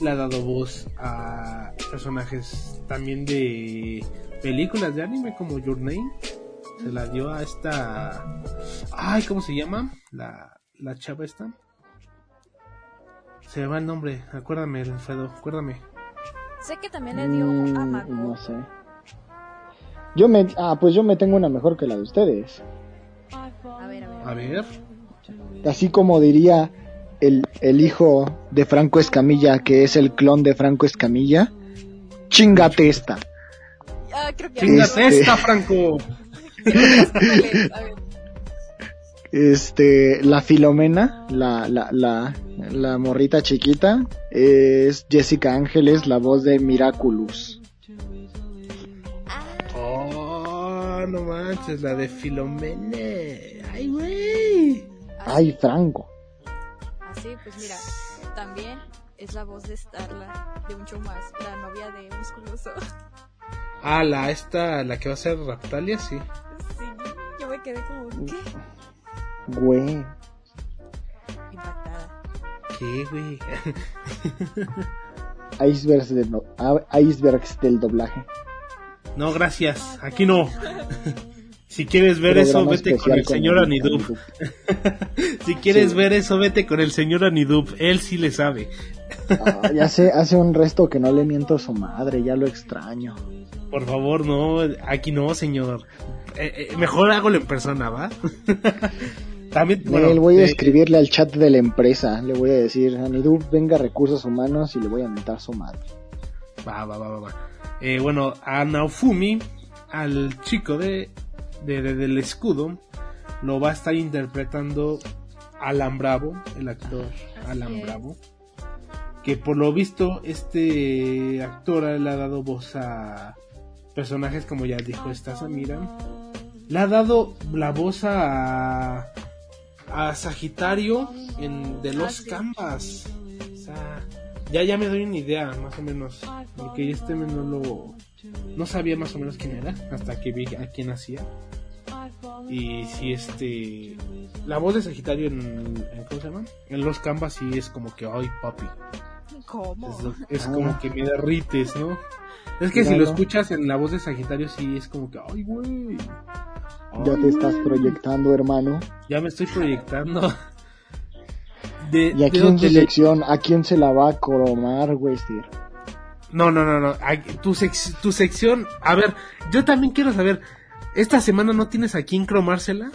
Le ha dado voz a personajes también de películas de anime como Your Name. Se la dio a esta. Ay, ¿cómo se llama? La, la chava esta. Se me va el nombre, acuérdame, Alfredo, acuérdame. Sé que también le dio mm, a Mako. no sé. Yo me, ah, pues yo me tengo una mejor que la de ustedes. A ver, a ver. A ver. Así como diría el, el hijo de Franco Escamilla, que es el clon de Franco Escamilla, chingate esta. Ah, creo que Chingate Este- esta, Franco. Este, la Filomena, la, la, la, la morrita chiquita, es Jessica Ángeles, la voz de Miraculous. Oh, no manches, la de Filomene. Ay, güey. Ay, Franco. Así, pues mira, también es la voz de Starla de show más, la novia de Musculoso. Ah, la esta, la que va a ser Raptalia, sí. Sí, yo me quedé como, ¿qué? Güey. Impactada. ¿Qué, güey? Icebergs, de no- ah, icebergs del doblaje. No, gracias. Aquí no. Si quieres ver eso, vete con el señor Anidub. Anidub. Si quieres Sí. ver eso, vete con el señor Anidub. Él sí le sabe. Ah, ya sé, hace un resto que no le miento a su madre, ya lo extraño. Por favor, no. Aquí no, señor. Eh, eh, mejor hágalo en persona, ¿va? También, bueno, Nel, voy a eh, escribirle al chat de la empresa, le voy a decir, Anidub, venga recursos humanos y le voy a mentar su madre. Va, va, va, va, va. Eh, bueno, a Naofumi, al chico de, de- de- del escudo, lo va a estar interpretando Alan Bravo, el actor Alan es. Bravo. Que por lo visto, este actor le ha dado voz a personajes como ya dijo esta Samira. Le ha dado la voz a, a Sagitario en de los. Canvas. O sea, ya, ya me doy una idea, más o menos. Porque este no lo. No sabía más o menos quién era, hasta que vi a quién hacía. Y si este. La voz de Sagitario en. en- ¿Cómo se llama? En los Canvas sí es como que, ay, papi. ¿Cómo? Es, es Ah. como que me derrites, ¿no? Es que si lo escuchas en la voz de Sagitario sí es como que, ay, güey. Ya te estás proyectando, hermano. Ya me estoy proyectando. De, Y aquí de en su donde le- sección, ¿a quién se la va a cromar, Westir? No, no, no, no. Tu, sec- tu sección. A ver, yo también quiero saber. ¿Esta semana no tienes a quién cromársela?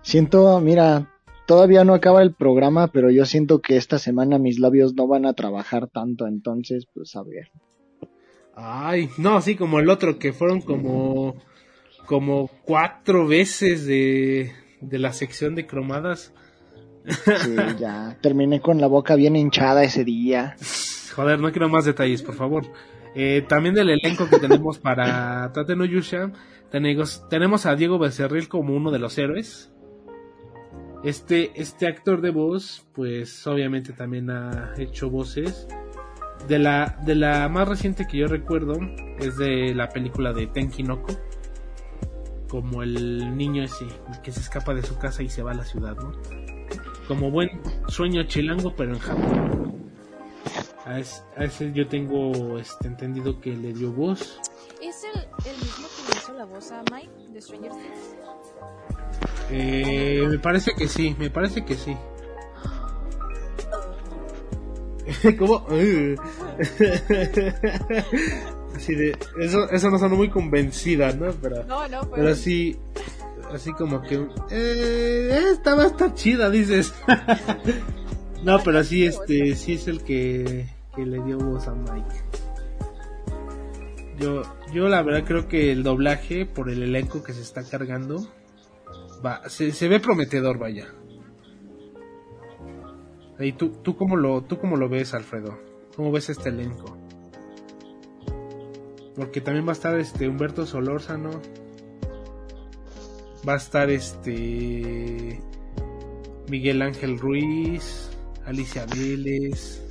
Siento, mira, todavía no acaba el programa, pero yo siento que esta semana mis labios no van a trabajar tanto, entonces, pues a ver. Ay, no, así como el otro, que fueron como. Como cuatro veces de. De la sección de cromadas. Sí, ya terminé con la boca bien hinchada ese día. Joder, no quiero más detalles, por favor. Eh, también del elenco que tenemos para Tate no Yusha, tenemos, tenemos a Diego Becerril como uno de los héroes. Este, este actor de voz, pues obviamente también ha hecho voces. De la, de la más reciente que yo recuerdo es de la película de Tenkinoko. Como el niño ese que se escapa de su casa y se va a la ciudad, ¿no? Como buen sueño chilango, pero en Japón. A ese, a ese yo tengo este, entendido que le dio voz. ¿Es el, el mismo que le hizo la voz a Mike de Stranger Things? Eh, me parece que sí, me parece que sí. ¿Cómo? Así de, eso, eso no sonó muy convencida, ¿no? Pero, No, no, pero sí, así como que, eh, esta va a estar chida, dices. no, pero sí, este, sí es el que, que le dio voz a Mike. Yo, yo la verdad creo que el doblaje, por el elenco que se está cargando, va, se, se ve prometedor, vaya. ¿Y tú, tú, cómo lo, tú cómo lo ves, Alfredo? ¿Cómo ves este elenco? Porque también va a estar este Humberto Solórzano. Va a estar este Miguel Ángel Ruiz, Alicia Vélez.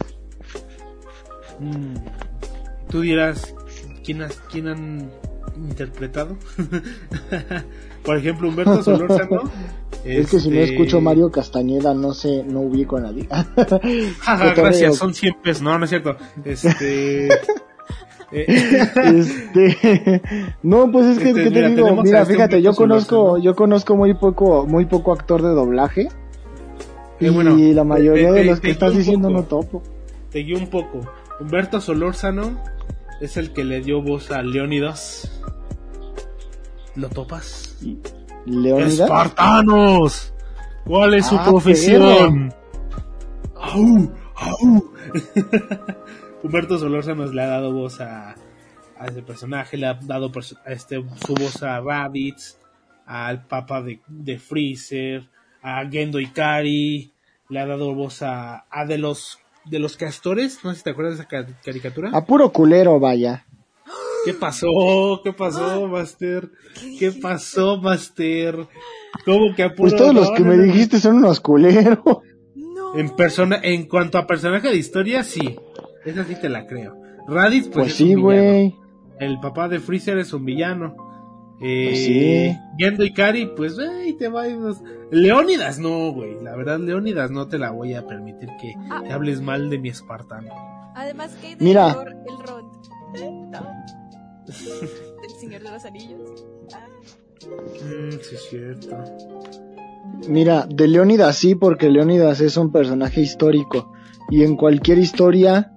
Mm, Tú dirás quién, has- quién han interpretado. Por ejemplo, Humberto Solórzano. Es que si no este, escucho Mario Castañeda, no sé, no ubico a nadie. Jaja, Cotorreo. gracias, son 100 pesos. No, no es cierto. Este. Eh, Este, no, pues es que, Este, ¿qué te mira, digo? Mira, este fíjate, yo conozco, yo conozco muy poco, muy poco actor de doblaje. Eh, y bueno, la mayoría te- de los te que estás diciendo poco. no topo. te guío un poco. Humberto Solórzano es el que le dio voz a Leónidas. ¿Lo topas? Leónidas. ¡Espartanos! ¿Cuál es su Ah, profesión? ¡Au! ¡Au! Humberto Solórzano le ha dado voz a, a ese personaje, le ha dado este, su voz a Rabbids, al papa de, de Freezer, a Gendo Ikari, le ha dado voz a, a de los de los castores, no sé si te acuerdas de esa ca- caricatura. A puro culero, vaya. ¿Qué pasó? ¿Qué pasó, Master? ¿Qué pasó, Master? ¿Cómo que a Pues puro- todos los que me dijiste son unos culeros. No. En persona, en cuanto a personaje de historia, sí. Esa sí te la creo. Raditz, pues, Pues es sí, güey. El papá de Freezer es un villano. Eh, Pues sí. Gendo y Kari, pues, ahí te va. unos- Leónidas, no, güey. La verdad, Leónidas, no te la voy a permitir que, Ah. que hables mal de mi espartano. Además que de Mira. El Rod. No. El Señor de los Anillos. Ah, Mm, sí, es cierto. Mira, de Leónidas sí, porque Leónidas es un personaje histórico. Y en cualquier historia,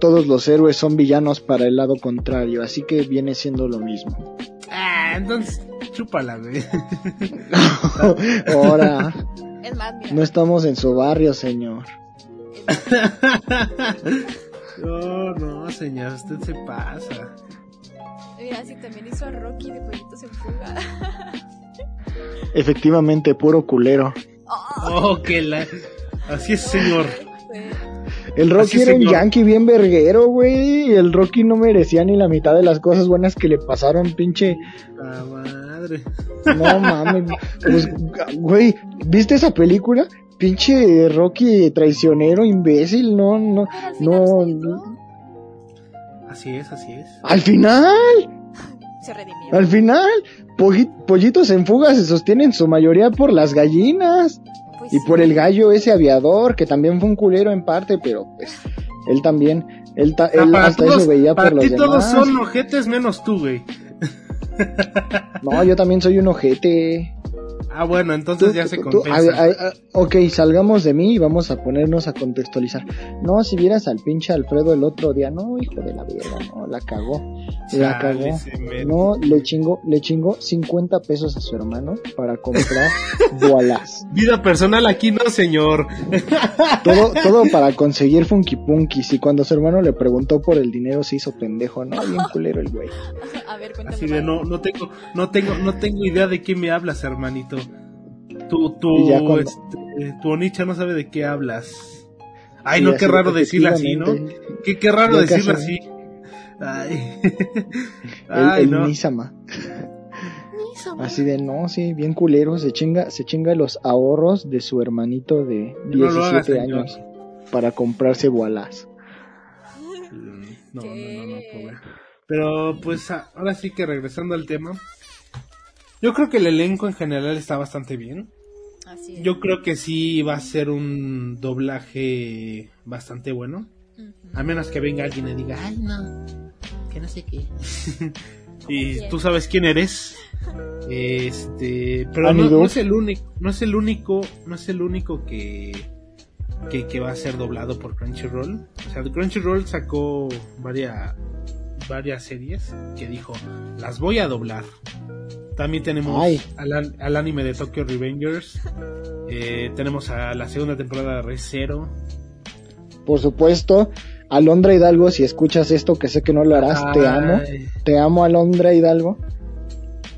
todos los héroes son villanos para el lado contrario. Así que viene siendo lo mismo. Ah, entonces, chúpala, güey. Ahora, Es más, mira. no estamos en su barrio, señor. No, no, señor, usted se pasa. mira, sí, también hizo a Rocky de Pollitos en Fuga. Efectivamente, puro culero. Oh, Oh, que la... Así es, señor. El Rocky Así, era un yankee bien verguero, güey. y El Rocky no merecía ni la mitad de las cosas buenas que le pasaron, pinche. La madre. No mames. Pues, güey, ¿viste esa película? Pinche Rocky traicionero, imbécil, no, no, final no. Así es, así es. Al final, Se redimió. al final, polli- pollitos en fuga se sostienen su mayoría por las gallinas Pues y sí. por el gallo ese aviador, que también fue un culero en parte, pero pues, él también, él, ta- Ah, él para hasta todos, eso veía para por los ti todos demás. son ojetes menos tú, güey. No, yo también soy un ojete. Ah, bueno, entonces Tú- ya tú- se tú- compensa. a- a- a- ok, salgamos de mí y vamos a ponernos a contextualizar. No, si vieras al pinche Alfredo el otro día, no, hijo de la verga, no, la cagó. La Chale, cagó. No, le chingó, le chingó 50 pesos a su hermano para comprar bolas. Vida personal aquí no, señor. Todo, todo para conseguir Funky Punkies. Y cuando su hermano le preguntó por el dinero se hizo pendejo, no, bien culero el güey. A ver, cuéntame. Así de no, no tengo, no tengo, no tengo idea de qué me hablas, hermanito. Tu, tu, cuando- este, tu Onicha no sabe de qué hablas. Ay, no, así, qué raro decirlo así, ¿no? Qué, qué raro casi. así. Ay, El, Ay el no. Nisama. Así de no, sí, bien culero, se chinga, se chinga los ahorros de su hermanito de No lo 17 hagas, señor. años para comprarse bolas. Mm, No, no, no, no, pobre. Pero pues ahora sí que regresando al tema. Yo creo que el elenco en general está bastante bien. Así es. Yo creo que sí va a ser un doblaje bastante bueno. A menos que venga alguien y diga, ay no, que no sé qué. y tú sabes quién eres. Este, pero no es el único, no es el único, no es el único que, que, que va a ser doblado por Crunchyroll. O sea, Crunchyroll sacó varias, varias series que dijo, las voy a doblar. También tenemos al, an- al anime de Tokyo Revengers. Eh, tenemos a la segunda temporada de Re Zero. Por supuesto, Alondra Hidalgo, si escuchas esto, que sé que no lo harás, te amo. Te amo, Alondra Hidalgo.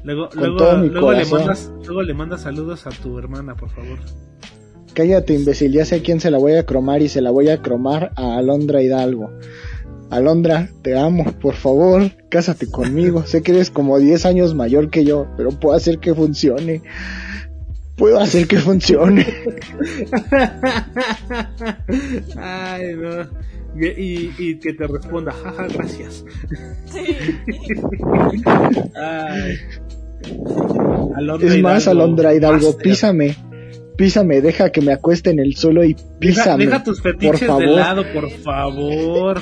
Luego, Con luego, todo mi luego le mandas, luego le mandas saludos a tu hermana, por favor. Cállate, imbécil, ya sé a quién se la voy a cromar y se la voy a cromar a Alondra Hidalgo. Alondra, te amo, por favor, cásate conmigo. sé que eres como 10 años mayor que yo, pero puedo hacer que funcione. Puedo hacer que funcione. Ay, no. Y, y que te responda, jaja, gracias. Sí. Ay. Alondra es más, Hidalgo, Alondra Hidalgo, master. písame. Písame, deja que me acueste en el suelo y Deja, písame. deja tus fetiches por favor. de lado, por favor.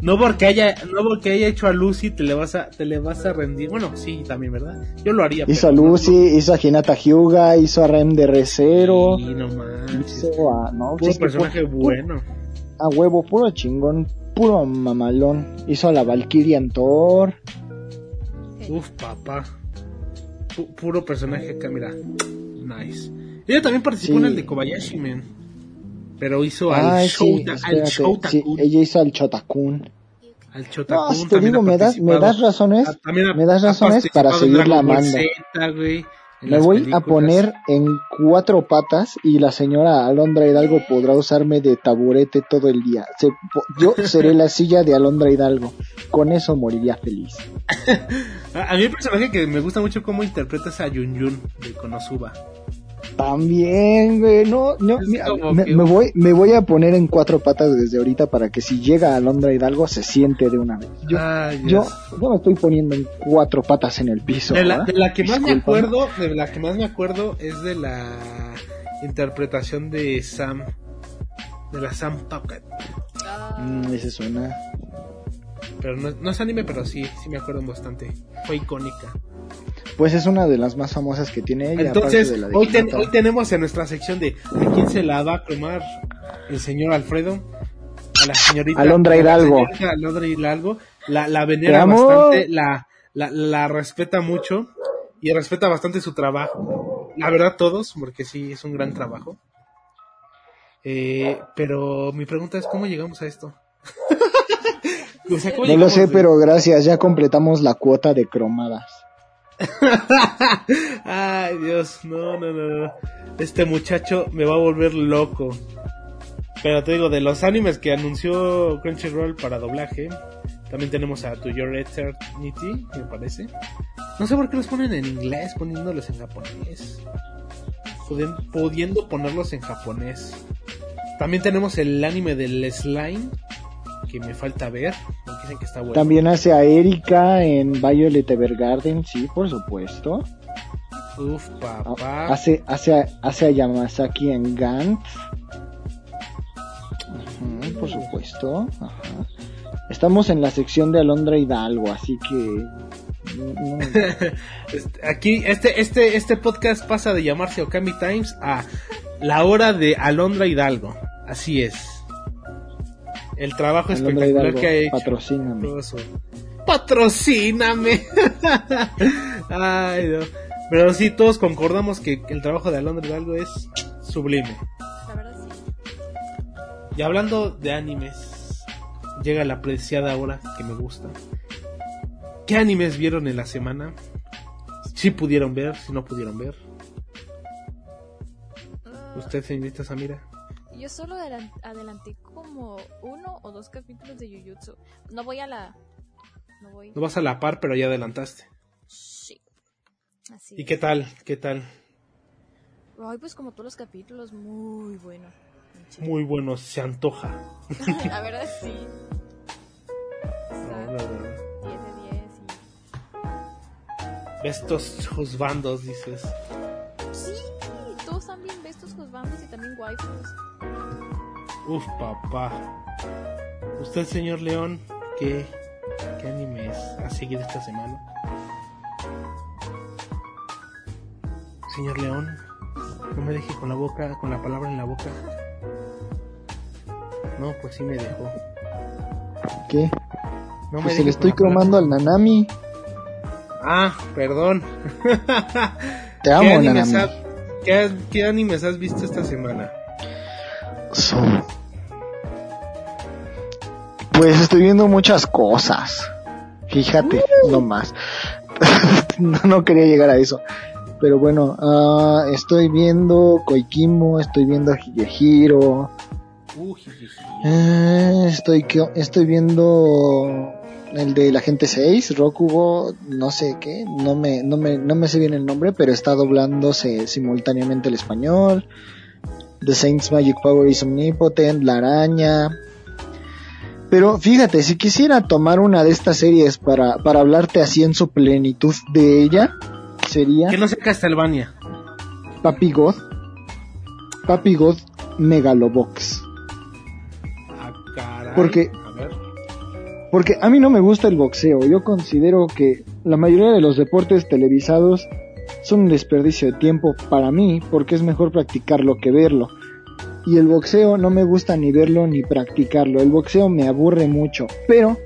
No porque haya, no porque haya hecho a Lucy te le vas a, te le vas a rendir. Bueno, sí, también, ¿verdad? Yo lo haría. Hizo a no- Lucy, hizo a Hinata Hyuga, hizo a Rem de Recero. Sí, no manches. Hizo a, no, Puro es personaje bueno. A huevo, puro chingón, puro mamalón. Hizo a la Valkyria en Thor. Uf, papá. pu- puro personaje acá, mira. Nice. Ella también participó Sí. en el de Kobayashi, man. Pero hizo al Ay, sí, Shouta, al sí, Shotakun. ella hizo al Chotakun. al No, Shotakun. si te digo, me das, me das razones, Ah, me das razones para. Z, güey, en Me voy a poner en cuatro patas y la señora Alondra Hidalgo podrá usarme de taburete todo el día. Se- yo seré la silla de Alondra Hidalgo. Con eso moriría feliz. A, mí el personaje que me gusta mucho cómo interpreta es a Yun Yun de Konosuba. También, güey, no, no, mira, me, que- me voy, me voy a poner en cuatro patas desde ahorita para que si llega Alondra Hidalgo se siente de una vez. Yo, Ay, yo, me estoy poniendo en cuatro patas en el piso. de, la, la que más me acuerdo, de la que más me acuerdo es de la interpretación de Sam, de la Sam. Ah, Mm, esa es una. Pero no, no es anime, pero sí, sí me acuerdo bastante. Fue icónica. Pues es una de las más famosas que tiene ella. Entonces, aparte de la de hoy, ten- Hinata. hoy tenemos en nuestra sección de ¿a quién se la va a cromar el señor Alfredo? A la señorita Alondra la Hidalgo. señorita Alondra Hidalgo. La, la venera bastante, la, la, la respeta mucho y respeta bastante su trabajo. La verdad, todos, porque sí, es un gran trabajo. Eh, pero mi pregunta es: ¿cómo llegamos a esto? O sea, ¿cómo No lo sé, pero gracias, ya completamos la cuota de cromadas. Ay, Dios, no, no, no, no. Este muchacho me va a volver loco. Pero te digo, de los animes que anunció Crunchyroll para doblaje, también tenemos a To Your Eternity, me parece. No sé por qué los ponen en inglés, poniéndolos en japonés. Pudien- pudiendo ponerlos en japonés. También tenemos el anime del Slime, que me falta ver, porque dicen que está bueno. También hace a Erika en Violet Evergarden, sí, por supuesto. Uf, Ah, papá. Hace, hace, a- hace a Yamasaki en Gantz. Por supuesto. Ajá. Estamos en la sección de Alondra Hidalgo, así que. mm, mm, Este, Aquí, este, este, este podcast pasa de llamarse Okami Times a la hora de Alondra Hidalgo. Así es. El trabajo espectacular que ha hecho. patrocíname. Patrocíname. Ay, no. Pero sí, todos concordamos que el trabajo de Alondra Hidalgo es sublime. la verdad sí. Y hablando de animes, llega la preciada hora que me gusta. ¿Qué animes vieron en la semana? Si pudieron ver, si no pudieron ver. Ah, Usted, señorita Samira. Yo solo adelan- adelanté como uno o dos capítulos de Jujutsu. No voy a la... No voy... No vas a la par, pero ya adelantaste. Sí. Así. ¿Y qué tal? ¿Qué tal? Ay, pues como todos los capítulos, muy bueno. Muy bueno, se antoja. La verdad sí. No, Está no, no. 10 de 10 y... Estos juzbandos, dices. Sí, todos también ves estos juzbandos y también waifus. Uf, papá. Usted, señor León, ¿qué, qué animes ha seguido esta semana? Señor León, no me deje con la boca, con la palabra en la boca. No, pues sí me dejó. ¿Qué? No Pues se le estoy palabra- cromando al Nanami. Ah, perdón. Te ¿Qué amo, animes, Nanami. ha- qué- qué animes has visto esta semana? So- Pues estoy viendo muchas cosas. Fíjate, no más. no, no quería llegar a eso. Pero bueno, ah, estoy viendo Koikimo, estoy viendo Higehiro, Uh, eh, estoy, estoy viendo el de la gente 6, Rokugo, no sé qué, no me, no me, no me sé bien el nombre, pero está doblándose simultáneamente el español. The Saints Magic Power is Omnipotent, La Araña. Pero fíjate, si quisiera tomar una de estas series para, para hablarte así en su plenitud de ella, sería Que no sea Castlevania. Papi God. Papi God Megalobox. Ah, caray. Porque- A ver. Porque a mí no me gusta el boxeo. Yo considero que la mayoría de los deportes televisados son un desperdicio de tiempo para mí porque es mejor practicarlo que verlo. Y el boxeo no me gusta ni verlo ni practicarlo. El boxeo me aburre mucho. Pero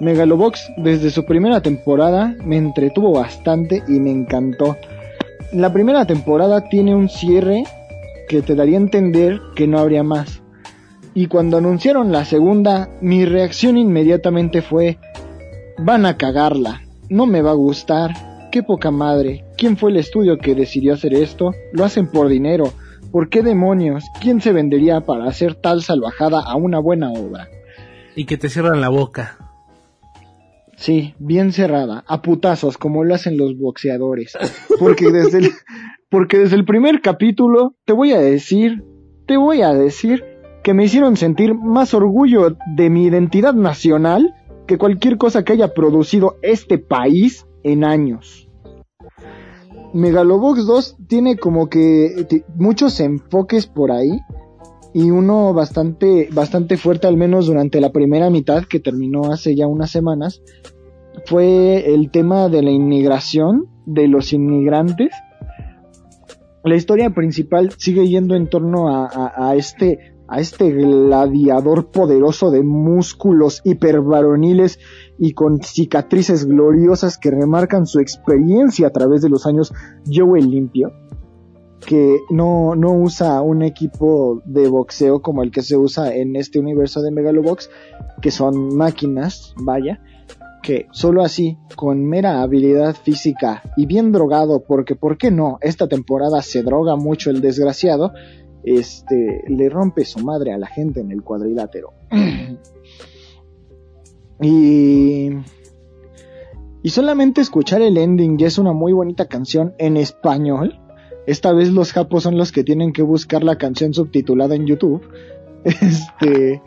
Megalobox desde su primera temporada me entretuvo bastante y me encantó. La primera temporada tiene un cierre que te daría a entender que no habría más. Y cuando anunciaron la segunda, mi reacción inmediatamente fue, van a cagarla, no me va a gustar, qué poca madre, ¿quién fue el estudio que decidió hacer esto? Lo hacen por dinero, ¿por qué demonios? ¿Quién se vendería para hacer tal salvajada a una buena obra? Y que te cierran la boca. Sí, bien cerrada, a putazos, como lo hacen los boxeadores. Porque desde el, porque desde el primer capítulo te voy a decir, te voy a decir que me hicieron sentir más orgullo de mi identidad nacional que cualquier cosa que haya producido este país en años. Megalobox 2 tiene como que muchos enfoques por ahí y uno bastante bastante fuerte al menos durante la primera mitad que terminó hace ya unas semanas fue el tema de la inmigración de los inmigrantes. La historia principal sigue yendo en torno a, este a este gladiador poderoso de músculos hipervaroniles y con cicatrices gloriosas que remarcan su experiencia a través de los años, Joey Limpio, que no, no usa un equipo de boxeo como el que se usa en este universo de Megalobox, que son máquinas, vaya, que solo así, con mera habilidad física y bien drogado, porque ¿por qué no? Esta temporada se droga mucho el desgraciado, este, le rompe su madre a la gente en el cuadrilátero. y... Y solamente escuchar el ending es una muy bonita canción en español. Esta vez los japos son los que tienen que buscar la canción subtitulada en YouTube. Este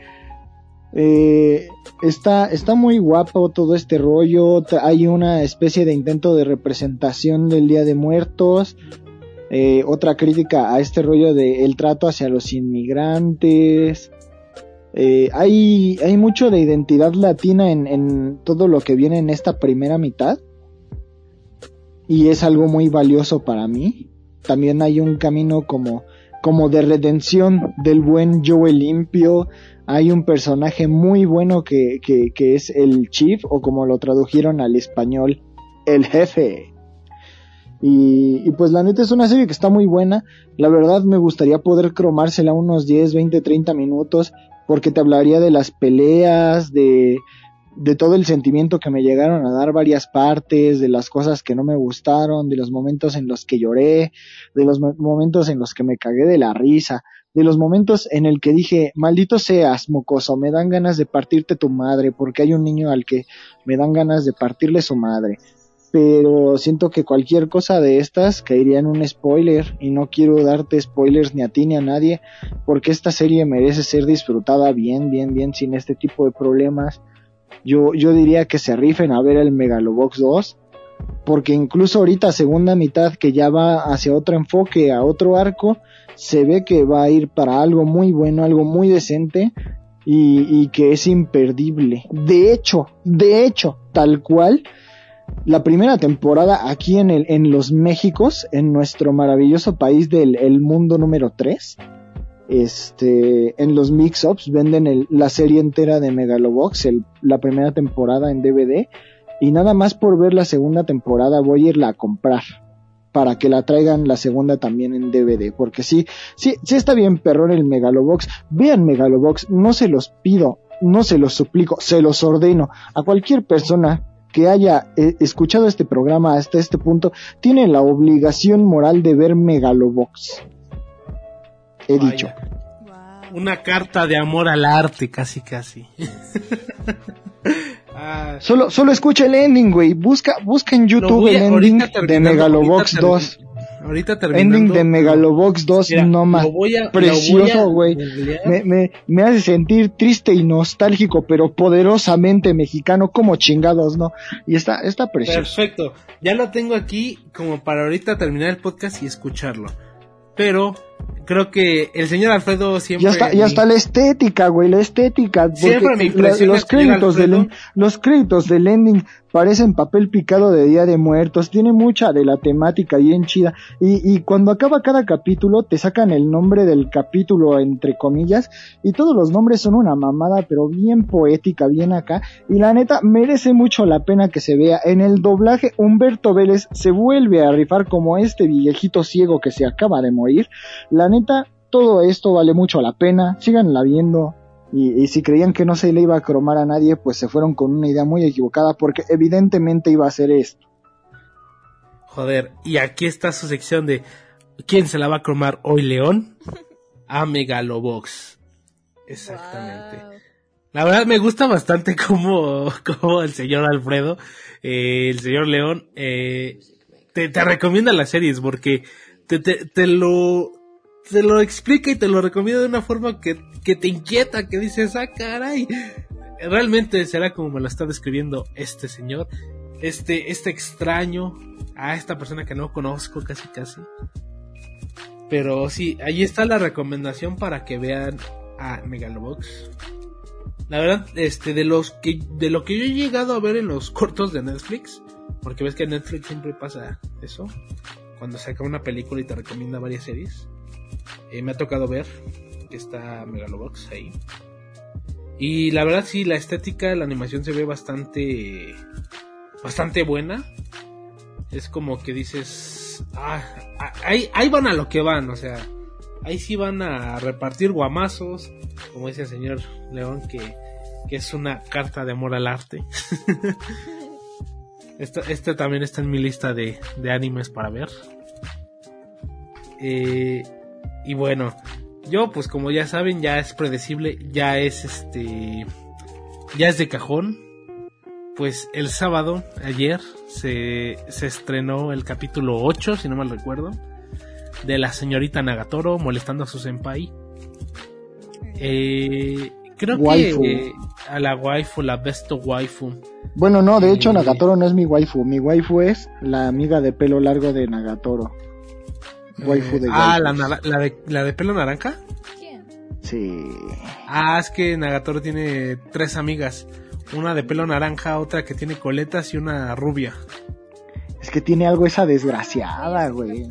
eh, está, está muy guapo todo este rollo. Hay una especie de intento de representación del Día de Muertos. Eh, otra crítica a este rollo de el trato hacia los inmigrantes. Eh, hay, hay mucho de identidad latina en, en todo lo que viene en esta primera mitad. Y es algo muy valioso para mí. También hay un camino como, como de redención del buen Joe Limpio hay un personaje muy bueno que, que, es el Chief, o como lo tradujeron al español, el jefe. Y, y, pues la neta es una serie que está muy buena. La verdad me gustaría poder cromársela unos 10, 20, 30 minutos, porque te hablaría de las peleas, de, de todo el sentimiento que me llegaron a dar varias partes, de las cosas que no me gustaron, de los momentos en los que lloré, de los momentos en los que me cagué de la risa de los momentos en el que dije, maldito seas, mocoso, me dan ganas de partirte tu madre, porque hay un niño al que me dan ganas de partirle su madre. Pero siento que cualquier cosa de estas caería en un spoiler y no quiero darte spoilers ni a ti ni a nadie, porque esta serie merece ser disfrutada bien, bien, bien, sin este tipo de problemas. Yo, yo diría que se rifen a ver el Megalobox 2, porque incluso ahorita segunda mitad que ya va hacia otro enfoque, a otro arco, se ve que va a ir para algo muy bueno, algo muy decente y, que es imperdible. De hecho, de hecho, tal cual, la primera temporada aquí en, el, en los Méxicos, en nuestro maravilloso país del mundo número 3, este, en los mix-ups venden la serie entera de Megalobox, la primera temporada en DVD, y nada más por ver la segunda temporada voy a irla a comprar para que la traigan la segunda también en DVD, porque sí, sí, sí está bien perrón el Megalobox, vean Megalobox, no se los pido, no se los suplico, se los ordeno. A cualquier persona que haya eh, escuchado este programa hasta este punto, tiene la obligación moral de ver Megalobox. He dicho. Una carta de amor al arte, casi, casi. Ah, solo, solo escucha el ending, güey. Busca, busca en YouTube el ending de Megalobox 2. Ahorita terminando. Ending de Megalobox 2, no más. Precioso, güey. Me, me, me, hace sentir triste y nostálgico, pero poderosamente mexicano, como chingados, ¿no? Y está, está precioso. Perfecto. Ya lo tengo aquí como para ahorita terminar el podcast y escucharlo. Pero creo que el señor Alfredo siempre... Ya está, ya está la estética, güey, la estética. Siempre me impresiona los créditos del los créditos del ending parecen papel picado de Día de Muertos. Tiene mucha de la temática bien chida. Y, y cuando acaba cada capítulo te sacan el nombre del capítulo entre comillas y todos los nombres son una mamada, pero bien poética, bien acá. Y la neta merece mucho la pena que se vea. En el doblaje Humberto Vélez se vuelve a rifar como este viejito ciego que se acaba de morir. La neta, todo esto vale mucho la pena. Síganla viendo. Y, y si creían que no se le iba a cromar a nadie, pues se fueron con una idea muy equivocada porque evidentemente iba a ser esto. Joder, y aquí está su sección de ¿Quién se la va a cromar hoy, León? A Megalobox. Exactamente. Wow. La verdad me gusta bastante como, como el señor Alfredo, eh, el señor León, eh, te, te recomienda las series porque te, te, te lo te lo explica y te lo recomienda de una forma que, que te inquieta, que dices, ah, caray. Realmente será como me lo está describiendo este señor, este, este extraño, a esta persona que no conozco casi casi. Pero sí, ahí está la recomendación para que vean a Megalobox. La verdad, este, de los que, de lo que yo he llegado a ver en los cortos de Netflix, porque ves que en Netflix siempre pasa eso, cuando saca una película y te recomienda varias series, eh, me ha tocado ver está Megalobox ahí. Y la verdad sí, la estética, la animación se ve bastante, bastante buena. Es como que dices, ah, ah, ahí, van a lo que van, o sea, ahí sí van a repartir guamazos, como dice el señor León, que, que es una carta de amor al arte. Este también está en mi lista de, de animes para ver. Eh, y bueno, yo pues como ya saben, ya es predecible, ya es este, ya es de cajón. Pues el sábado, ayer, se, se estrenó el capítulo 8, si no mal recuerdo, de la señorita Nagatoro molestando a su senpai. Eh, creo Waifu. que eh, a la waifu, la besto waifu. Bueno, no, de hecho Eh. Nagatoro no es mi waifu. Mi waifu es la amiga de pelo largo de Nagatoro. Waifu de ah, la, la, de, la de pelo naranja. ¿Quién? Sí. Ah, es que Nagatoro tiene tres amigas. Una de pelo naranja, otra que tiene coletas y una rubia. Es que tiene algo esa desgraciada, güey.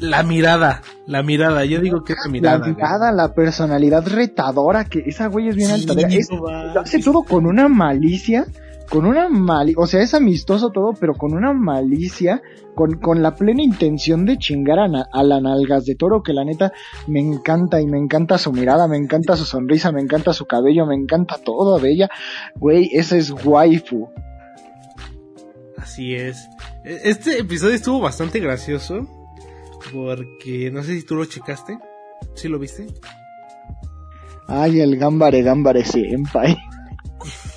La mirada, la mirada, yo digo que es la La mirada. güey. mirada, la personalidad retadora, que esa güey es bien Sí, altanera. Es- lo hace todo con una malicia, con una malicia, o sea, es amistoso todo, pero con una malicia, con, con la plena intención de chingar a, na- a la nalgas de toro, que la neta me encanta y me encanta su mirada, me encanta su sonrisa, me encanta su cabello, me encanta todo de ella. Güey, esa es waifu. Así es. E- Este episodio estuvo bastante gracioso. Porque no sé si tú lo checaste. ¿Sí lo viste? Ay, el gambare gambare senpai.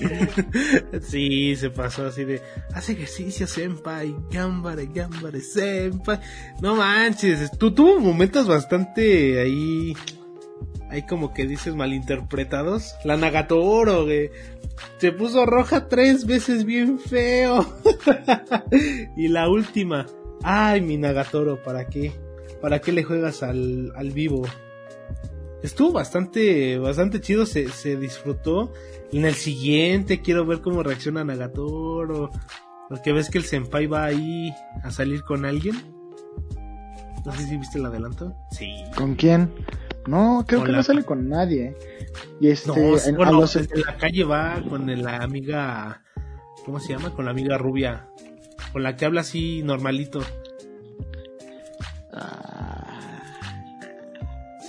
Sí, se pasó así de, hace ejercicio, senpai, gambare, gambare, senpai. No manches, tú tuvo momentos bastante ahí, ahí como que dices malinterpretados. La Nagatoro, güey, se puso roja tres veces bien feo. y la última, ay, mi Nagatoro, ¿para qué? ¿Para qué le juegas al, al vivo? Estuvo bastante, bastante chido, se, se disfrutó. En el siguiente quiero ver cómo reacciona Nagatoro. Porque ves que el senpai va ahí a salir con alguien. No sé si viste el adelanto. Sí. ¿Con quién? No, creo Con que la- no sale con nadie. Y este, No, en- a bueno, los- en la calle va con la amiga, ¿cómo se llama? Con la amiga rubia. Con la que habla así normalito. Ah,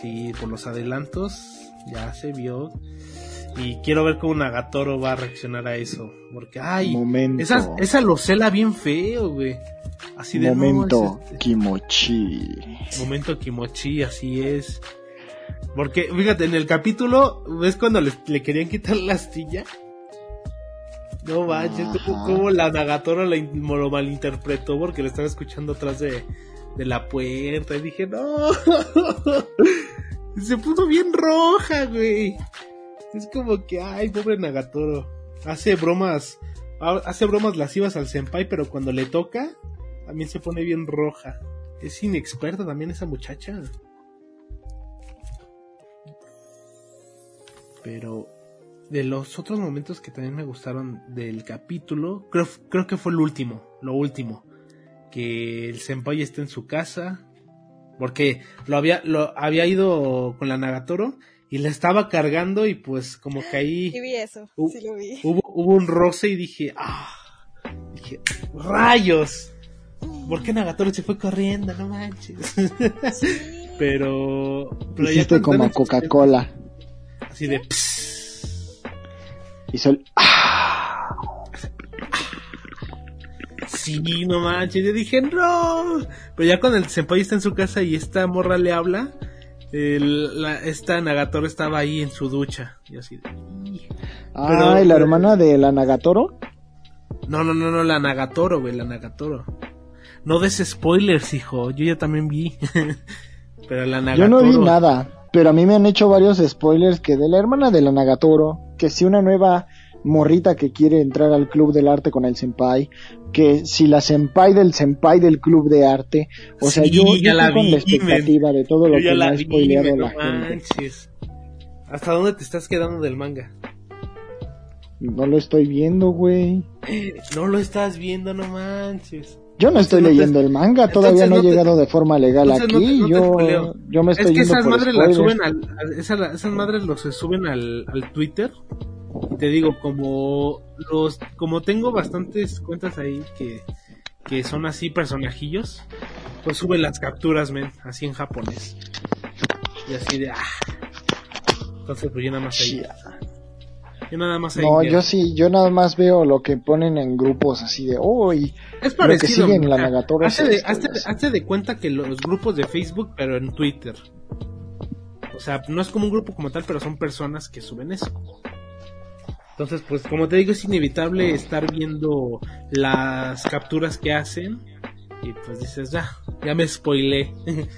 Sí, por los adelantos ya se vio. Y quiero ver cómo Nagatoro va a reaccionar a eso. Porque, ay, momento. esa, esa lo cela bien feo, güey. Así de no, momento es- es- kimochi. momento kimochi, así es. Porque, fíjate, en el capítulo, ¿ves cuando le, le querían quitar la astilla? No manches, como, la Nagatoro la in- lo malinterpretó porque le estaba escuchando atrás de, de la puerta. Y dije, no. Se puso bien roja, güey. Es como que, ay, pobre Nagatoro. Hace bromas, ah, hace bromas lascivas al senpai, pero cuando le toca, también se pone bien roja. Es inexperta también esa muchacha. Pero de los otros momentos que también me gustaron del capítulo, creo, creo que fue el último, lo último. Que el senpai está en su casa. Porque lo había, lo había ido con la Nagatoro y la estaba cargando y pues como que ahí Sí vi eso, Hu- sí lo vi. hubo, hubo un roce y dije, ah, dije, rayos. ¿Por qué Nagatoro se fue corriendo? No manches. Sí. pero, pero Hiciste como Coca-Cola. Así de, pss. Hizo el... ¡Ah! Sí, no manches. Yo dije, no. Pero ya cuando el senpai está en su casa y esta morra le habla, el- la- esta Nagatoro estaba ahí en su ducha. Y así de, "Ih". Ay, la hermana de la Nagatoro. No, no, no, no, la Nagatoro, güey, la Nagatoro. No des spoilers, hijo. Yo ya también vi. Pero la Yo Nagatoro. no vi nada, pero a mí me han hecho varios spoilers que de la hermana de la Nagatoro, que si una nueva morrita que quiere entrar al club del arte con el senpai, que si la senpai del senpai del club de arte, o sea, yo, yo ya la estoy con vi, la expectativa de todo lo que me la ha vi, spoileado güey, la no gente. manches. ¿Hasta dónde te estás quedando del manga? No lo estoy viendo, güey. No lo estás viendo, no manches. Yo no estoy no te- leyendo el manga, todavía no he no te- llegado de forma legal entonces no te- aquí. no te yo, yo me estoy Es que yendo esas por madres las suben al, al- esa- esas madres los suben al, al Twitter. Y te digo, como los, como tengo bastantes cuentas ahí que, que son así personajillos, pues suben las capturas, men, así en japonés. Y así de, ah. Entonces pues yo nada más ahí. Yo nada más ahí. No, veo. yo sí, yo nada más veo lo que ponen en grupos así de, uy, Es Lo que parecido. sigue en la mira, Nagatoro hazte de, hazte- hazte de cuenta que los grupos de Facebook, pero en Twitter. O sea, no es como un grupo como tal, pero son personas que suben eso. Entonces, pues como te digo, es inevitable estar viendo las capturas que hacen. Y pues dices, ya, ya me spoilé.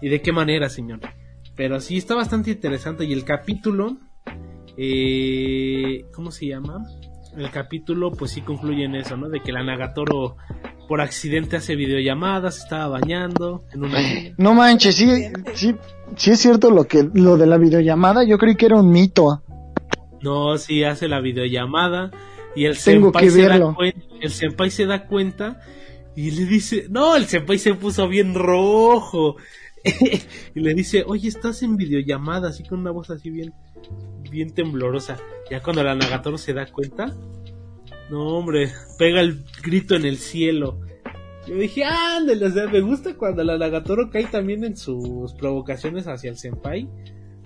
¿Y de qué manera, señor? Pero sí, está bastante interesante. Y el capítulo, eh, ¿cómo se llama? El capítulo, pues sí concluye en eso, ¿no? De que la Nagatoro por accidente hace videollamadas, estaba bañando en una... no manches, sí, sí, sí es cierto lo que, lo de la videollamada, yo creí que era un mito. No, sí hace la videollamada y el Tengo senpai que se da cuenta, el senpai se da cuenta y le dice, no, el senpai se puso bien rojo y le dice, oye, estás en videollamada, así con una voz así bien, bien temblorosa. Ya cuando la Nagatoro se da cuenta, no hombre, pega el grito en el cielo. Yo dije, ándale, o sea, me gusta cuando la Nagatoro cae también en sus provocaciones hacia el senpai.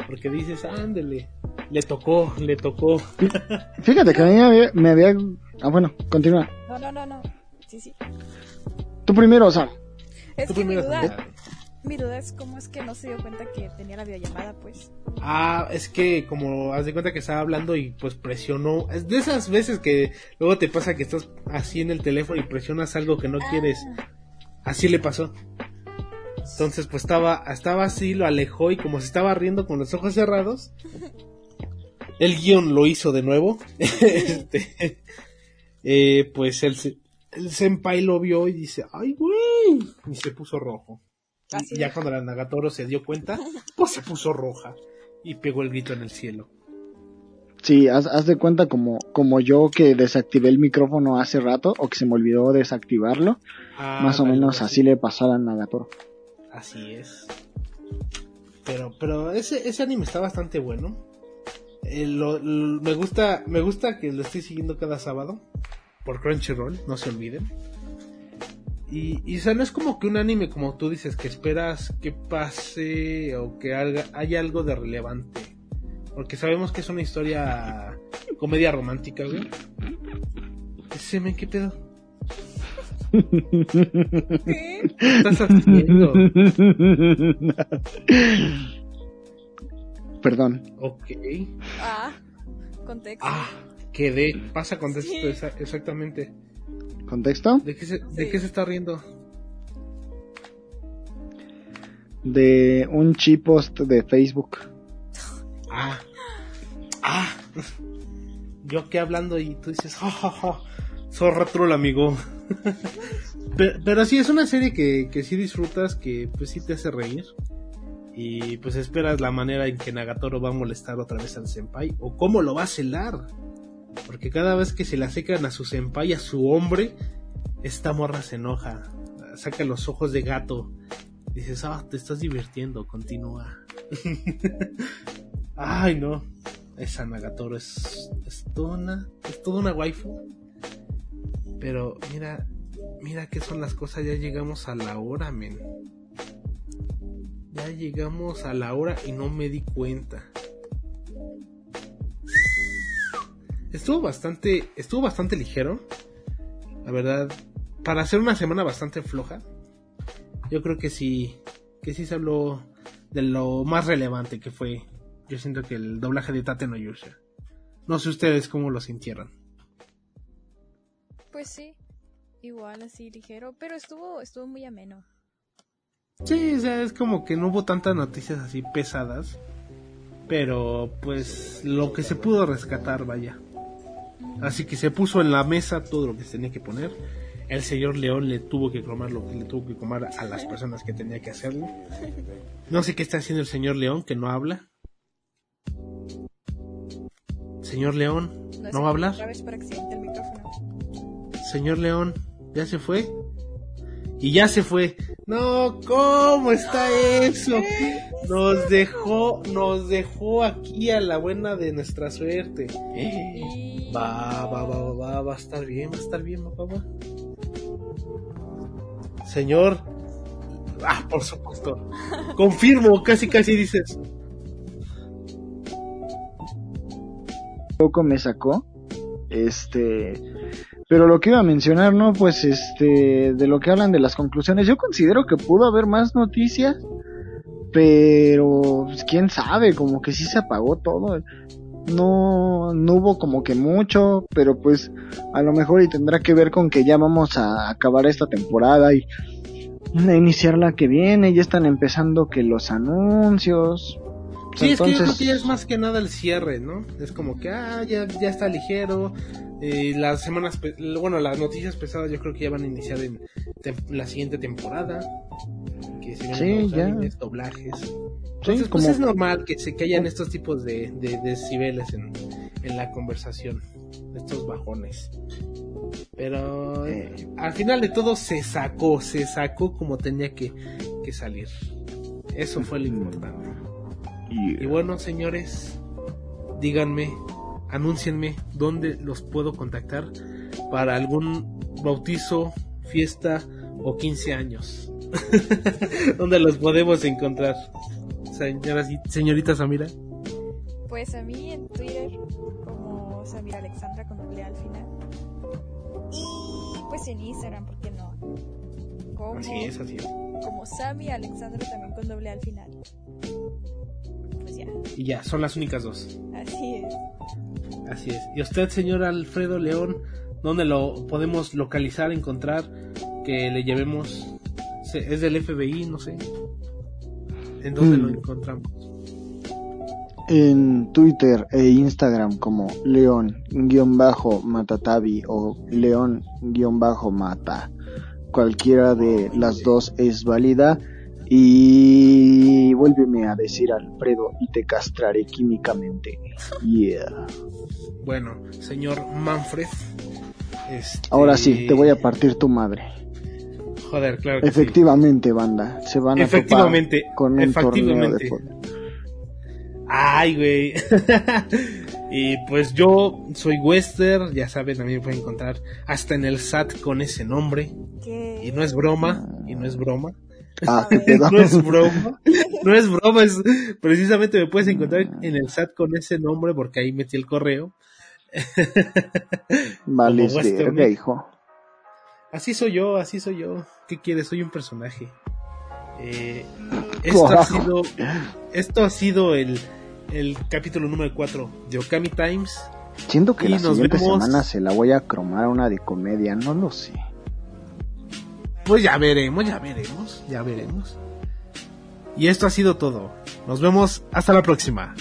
Porque dices, ándale, le tocó, le tocó. Fíjate que a mí me había, me había- ah bueno, continúa. No, no, no, no. Sí, sí. Tú primero, o sea, Es que mi duda, mi duda es cómo es que no se dio cuenta que tenía la videollamada, pues. Ah, es que como haz de cuenta que estaba hablando y pues presionó. Es de esas veces que luego te pasa que estás así en el teléfono y presionas algo que no quieres. Así le pasó. Entonces pues estaba, estaba así, lo alejó y como se estaba riendo con los ojos cerrados, el guion lo hizo de nuevo. Este, eh, pues el, se- el senpai lo vio y dice, ay güey, y se puso rojo. Así Y ya cuando la Nagatoro se dio cuenta, pues se puso roja y pegó el grito en el cielo. sí, haz, haz de cuenta como, como yo que desactivé el micrófono hace rato, o que se me olvidó desactivarlo, Ah, más o menos vale, así le pasó a la Nagatoro. Así es. Pero, pero ese, ese anime está bastante bueno. Eh, me gusta, me gusta que lo estoy siguiendo cada sábado por Crunchyroll, no se olviden. Y, y o sea, no es como que un anime como tú dices que esperas que pase o que haya algo de relevante. Porque sabemos que es una historia comedia romántica, güey. Ese men, ¿qué pedo? ¿Qué? ¿Qué estás haciendo? Perdón. Ok. Ah, contexto. Ah, quedé. Pasa con esto Sí. exa- exactamente. ¿Contexto? ¿De qué, se, ¿De Sí. qué se está riendo? De un chipost de Facebook. Ah. Ah. Yo aquí hablando y tú dices, ja. Zorra troll, amigo. pero, pero sí, es una serie que, que sí disfrutas, que pues sí te hace reír. Y pues esperas la manera en que Nagatoro va a molestar otra vez al senpai o cómo lo va a celar. Porque cada vez que se le acercan a su senpai, a su hombre, esta morra se enoja. Saca los ojos de gato. Dices, ah, te estás divirtiendo, continúa. Ay, no. Esa Nagatoro es, es toda es toda una waifu. Pero mira, mira que son las cosas, ya llegamos a la hora, men. Ya llegamos a la hora y no me di cuenta. Estuvo bastante, estuvo bastante ligero. La verdad, para hacer una semana bastante floja, yo creo que sí, que sí se habló de lo más relevante que fue. Yo siento que el doblaje de Tate no Yusha. No sé ustedes cómo lo sintieron. Pues sí, igual así ligero, pero estuvo, estuvo muy ameno. Sí, o sea, es como que no hubo tantas noticias así pesadas. Pero pues lo que se pudo rescatar, vaya. Así que se puso en la mesa todo lo que se tenía que poner. El señor León le tuvo que cromar lo que le tuvo que comer a las personas que tenía que hacerlo. No sé qué está haciendo el señor León, que no habla. Señor León, ¿no, va a hablar? Señor León, ¿ya se fue? Y ya se fue. No, ¿cómo está eso? Nos dejó, nos dejó aquí a la buena de nuestra suerte. Va, va, va, va, va a estar bien, va a estar bien, papá. Señor. Ah, por supuesto. Confirmo, casi, casi dices. Poco me sacó. Este. Pero lo que iba a mencionar, ¿no? Pues este. De lo que hablan de las conclusiones. Yo considero que pudo haber más noticias. Pero. Pues, quién sabe, como que sí se apagó todo no, no hubo como que mucho, pero pues a lo mejor y tendrá que ver con que ya vamos a acabar esta temporada y a iniciar la que viene, ya están empezando que los anuncios. Sí, es que yo creo que ya es más que nada el cierre, ¿no? Es como que, ah, ya, ya está ligero. Eh, las semanas, bueno, las noticias pesadas yo creo que ya van a iniciar en la siguiente temporada. Que se sí, ya. doblajes. Entonces, pues es normal que se hayan estos tipos de, de, decibeles en, en, la conversación, estos bajones. Pero eh, al final de todo se sacó, se sacó como tenía que, que salir. Eso fue lo importante. Y bueno, señores, díganme, anúncienme dónde los puedo contactar para algún bautizo, fiesta o 15 años. ¿Dónde los podemos encontrar? señoras y señorita Samira? Pues a mí en Twitter como Samira Alexandra con doble al final. Y pues en Instagram, ¿por qué no? Como, así es, así es. Como Sami Alexandra también con doble al final. Ya. Y ya, son las únicas dos. Así es. Así es. ¿Y usted, señor Alfredo León, dónde lo podemos localizar, encontrar, que le llevemos? ¿Es del FBI? No sé. ¿En dónde lo mm. encontramos? En Twitter e Instagram como León-Matatabi o León-Mata. Cualquiera de las dos es válida. Y vuélveme a decir Alfredo y te castraré químicamente. Yeah. Bueno, señor Manfred. Este... Ahora sí, te voy a partir tu madre. Joder, claro. efectivamente, banda. Se van a efectivamente, con un efectivamente. Ay, güey. y pues yo soy Wester, ya saben, a mí me pueden encontrar hasta en el SAT con ese nombre. Y no es broma, y no es broma. Ah, ¿qué no es broma, no es broma, es precisamente me puedes encontrar en el SAT con ese nombre porque ahí metí el correo. Vale, hijo. Así soy yo, así soy yo. ¿Qué quieres? Soy un personaje. Eh, esto, ha sido, esto ha sido el, el capítulo número 4 de Okami Times. Siento que la siguiente semana se la voy a cromar una de comedia, no lo sé. Pues ya veremos, ya veremos, ya veremos. Y esto ha sido todo. Nos vemos hasta la próxima.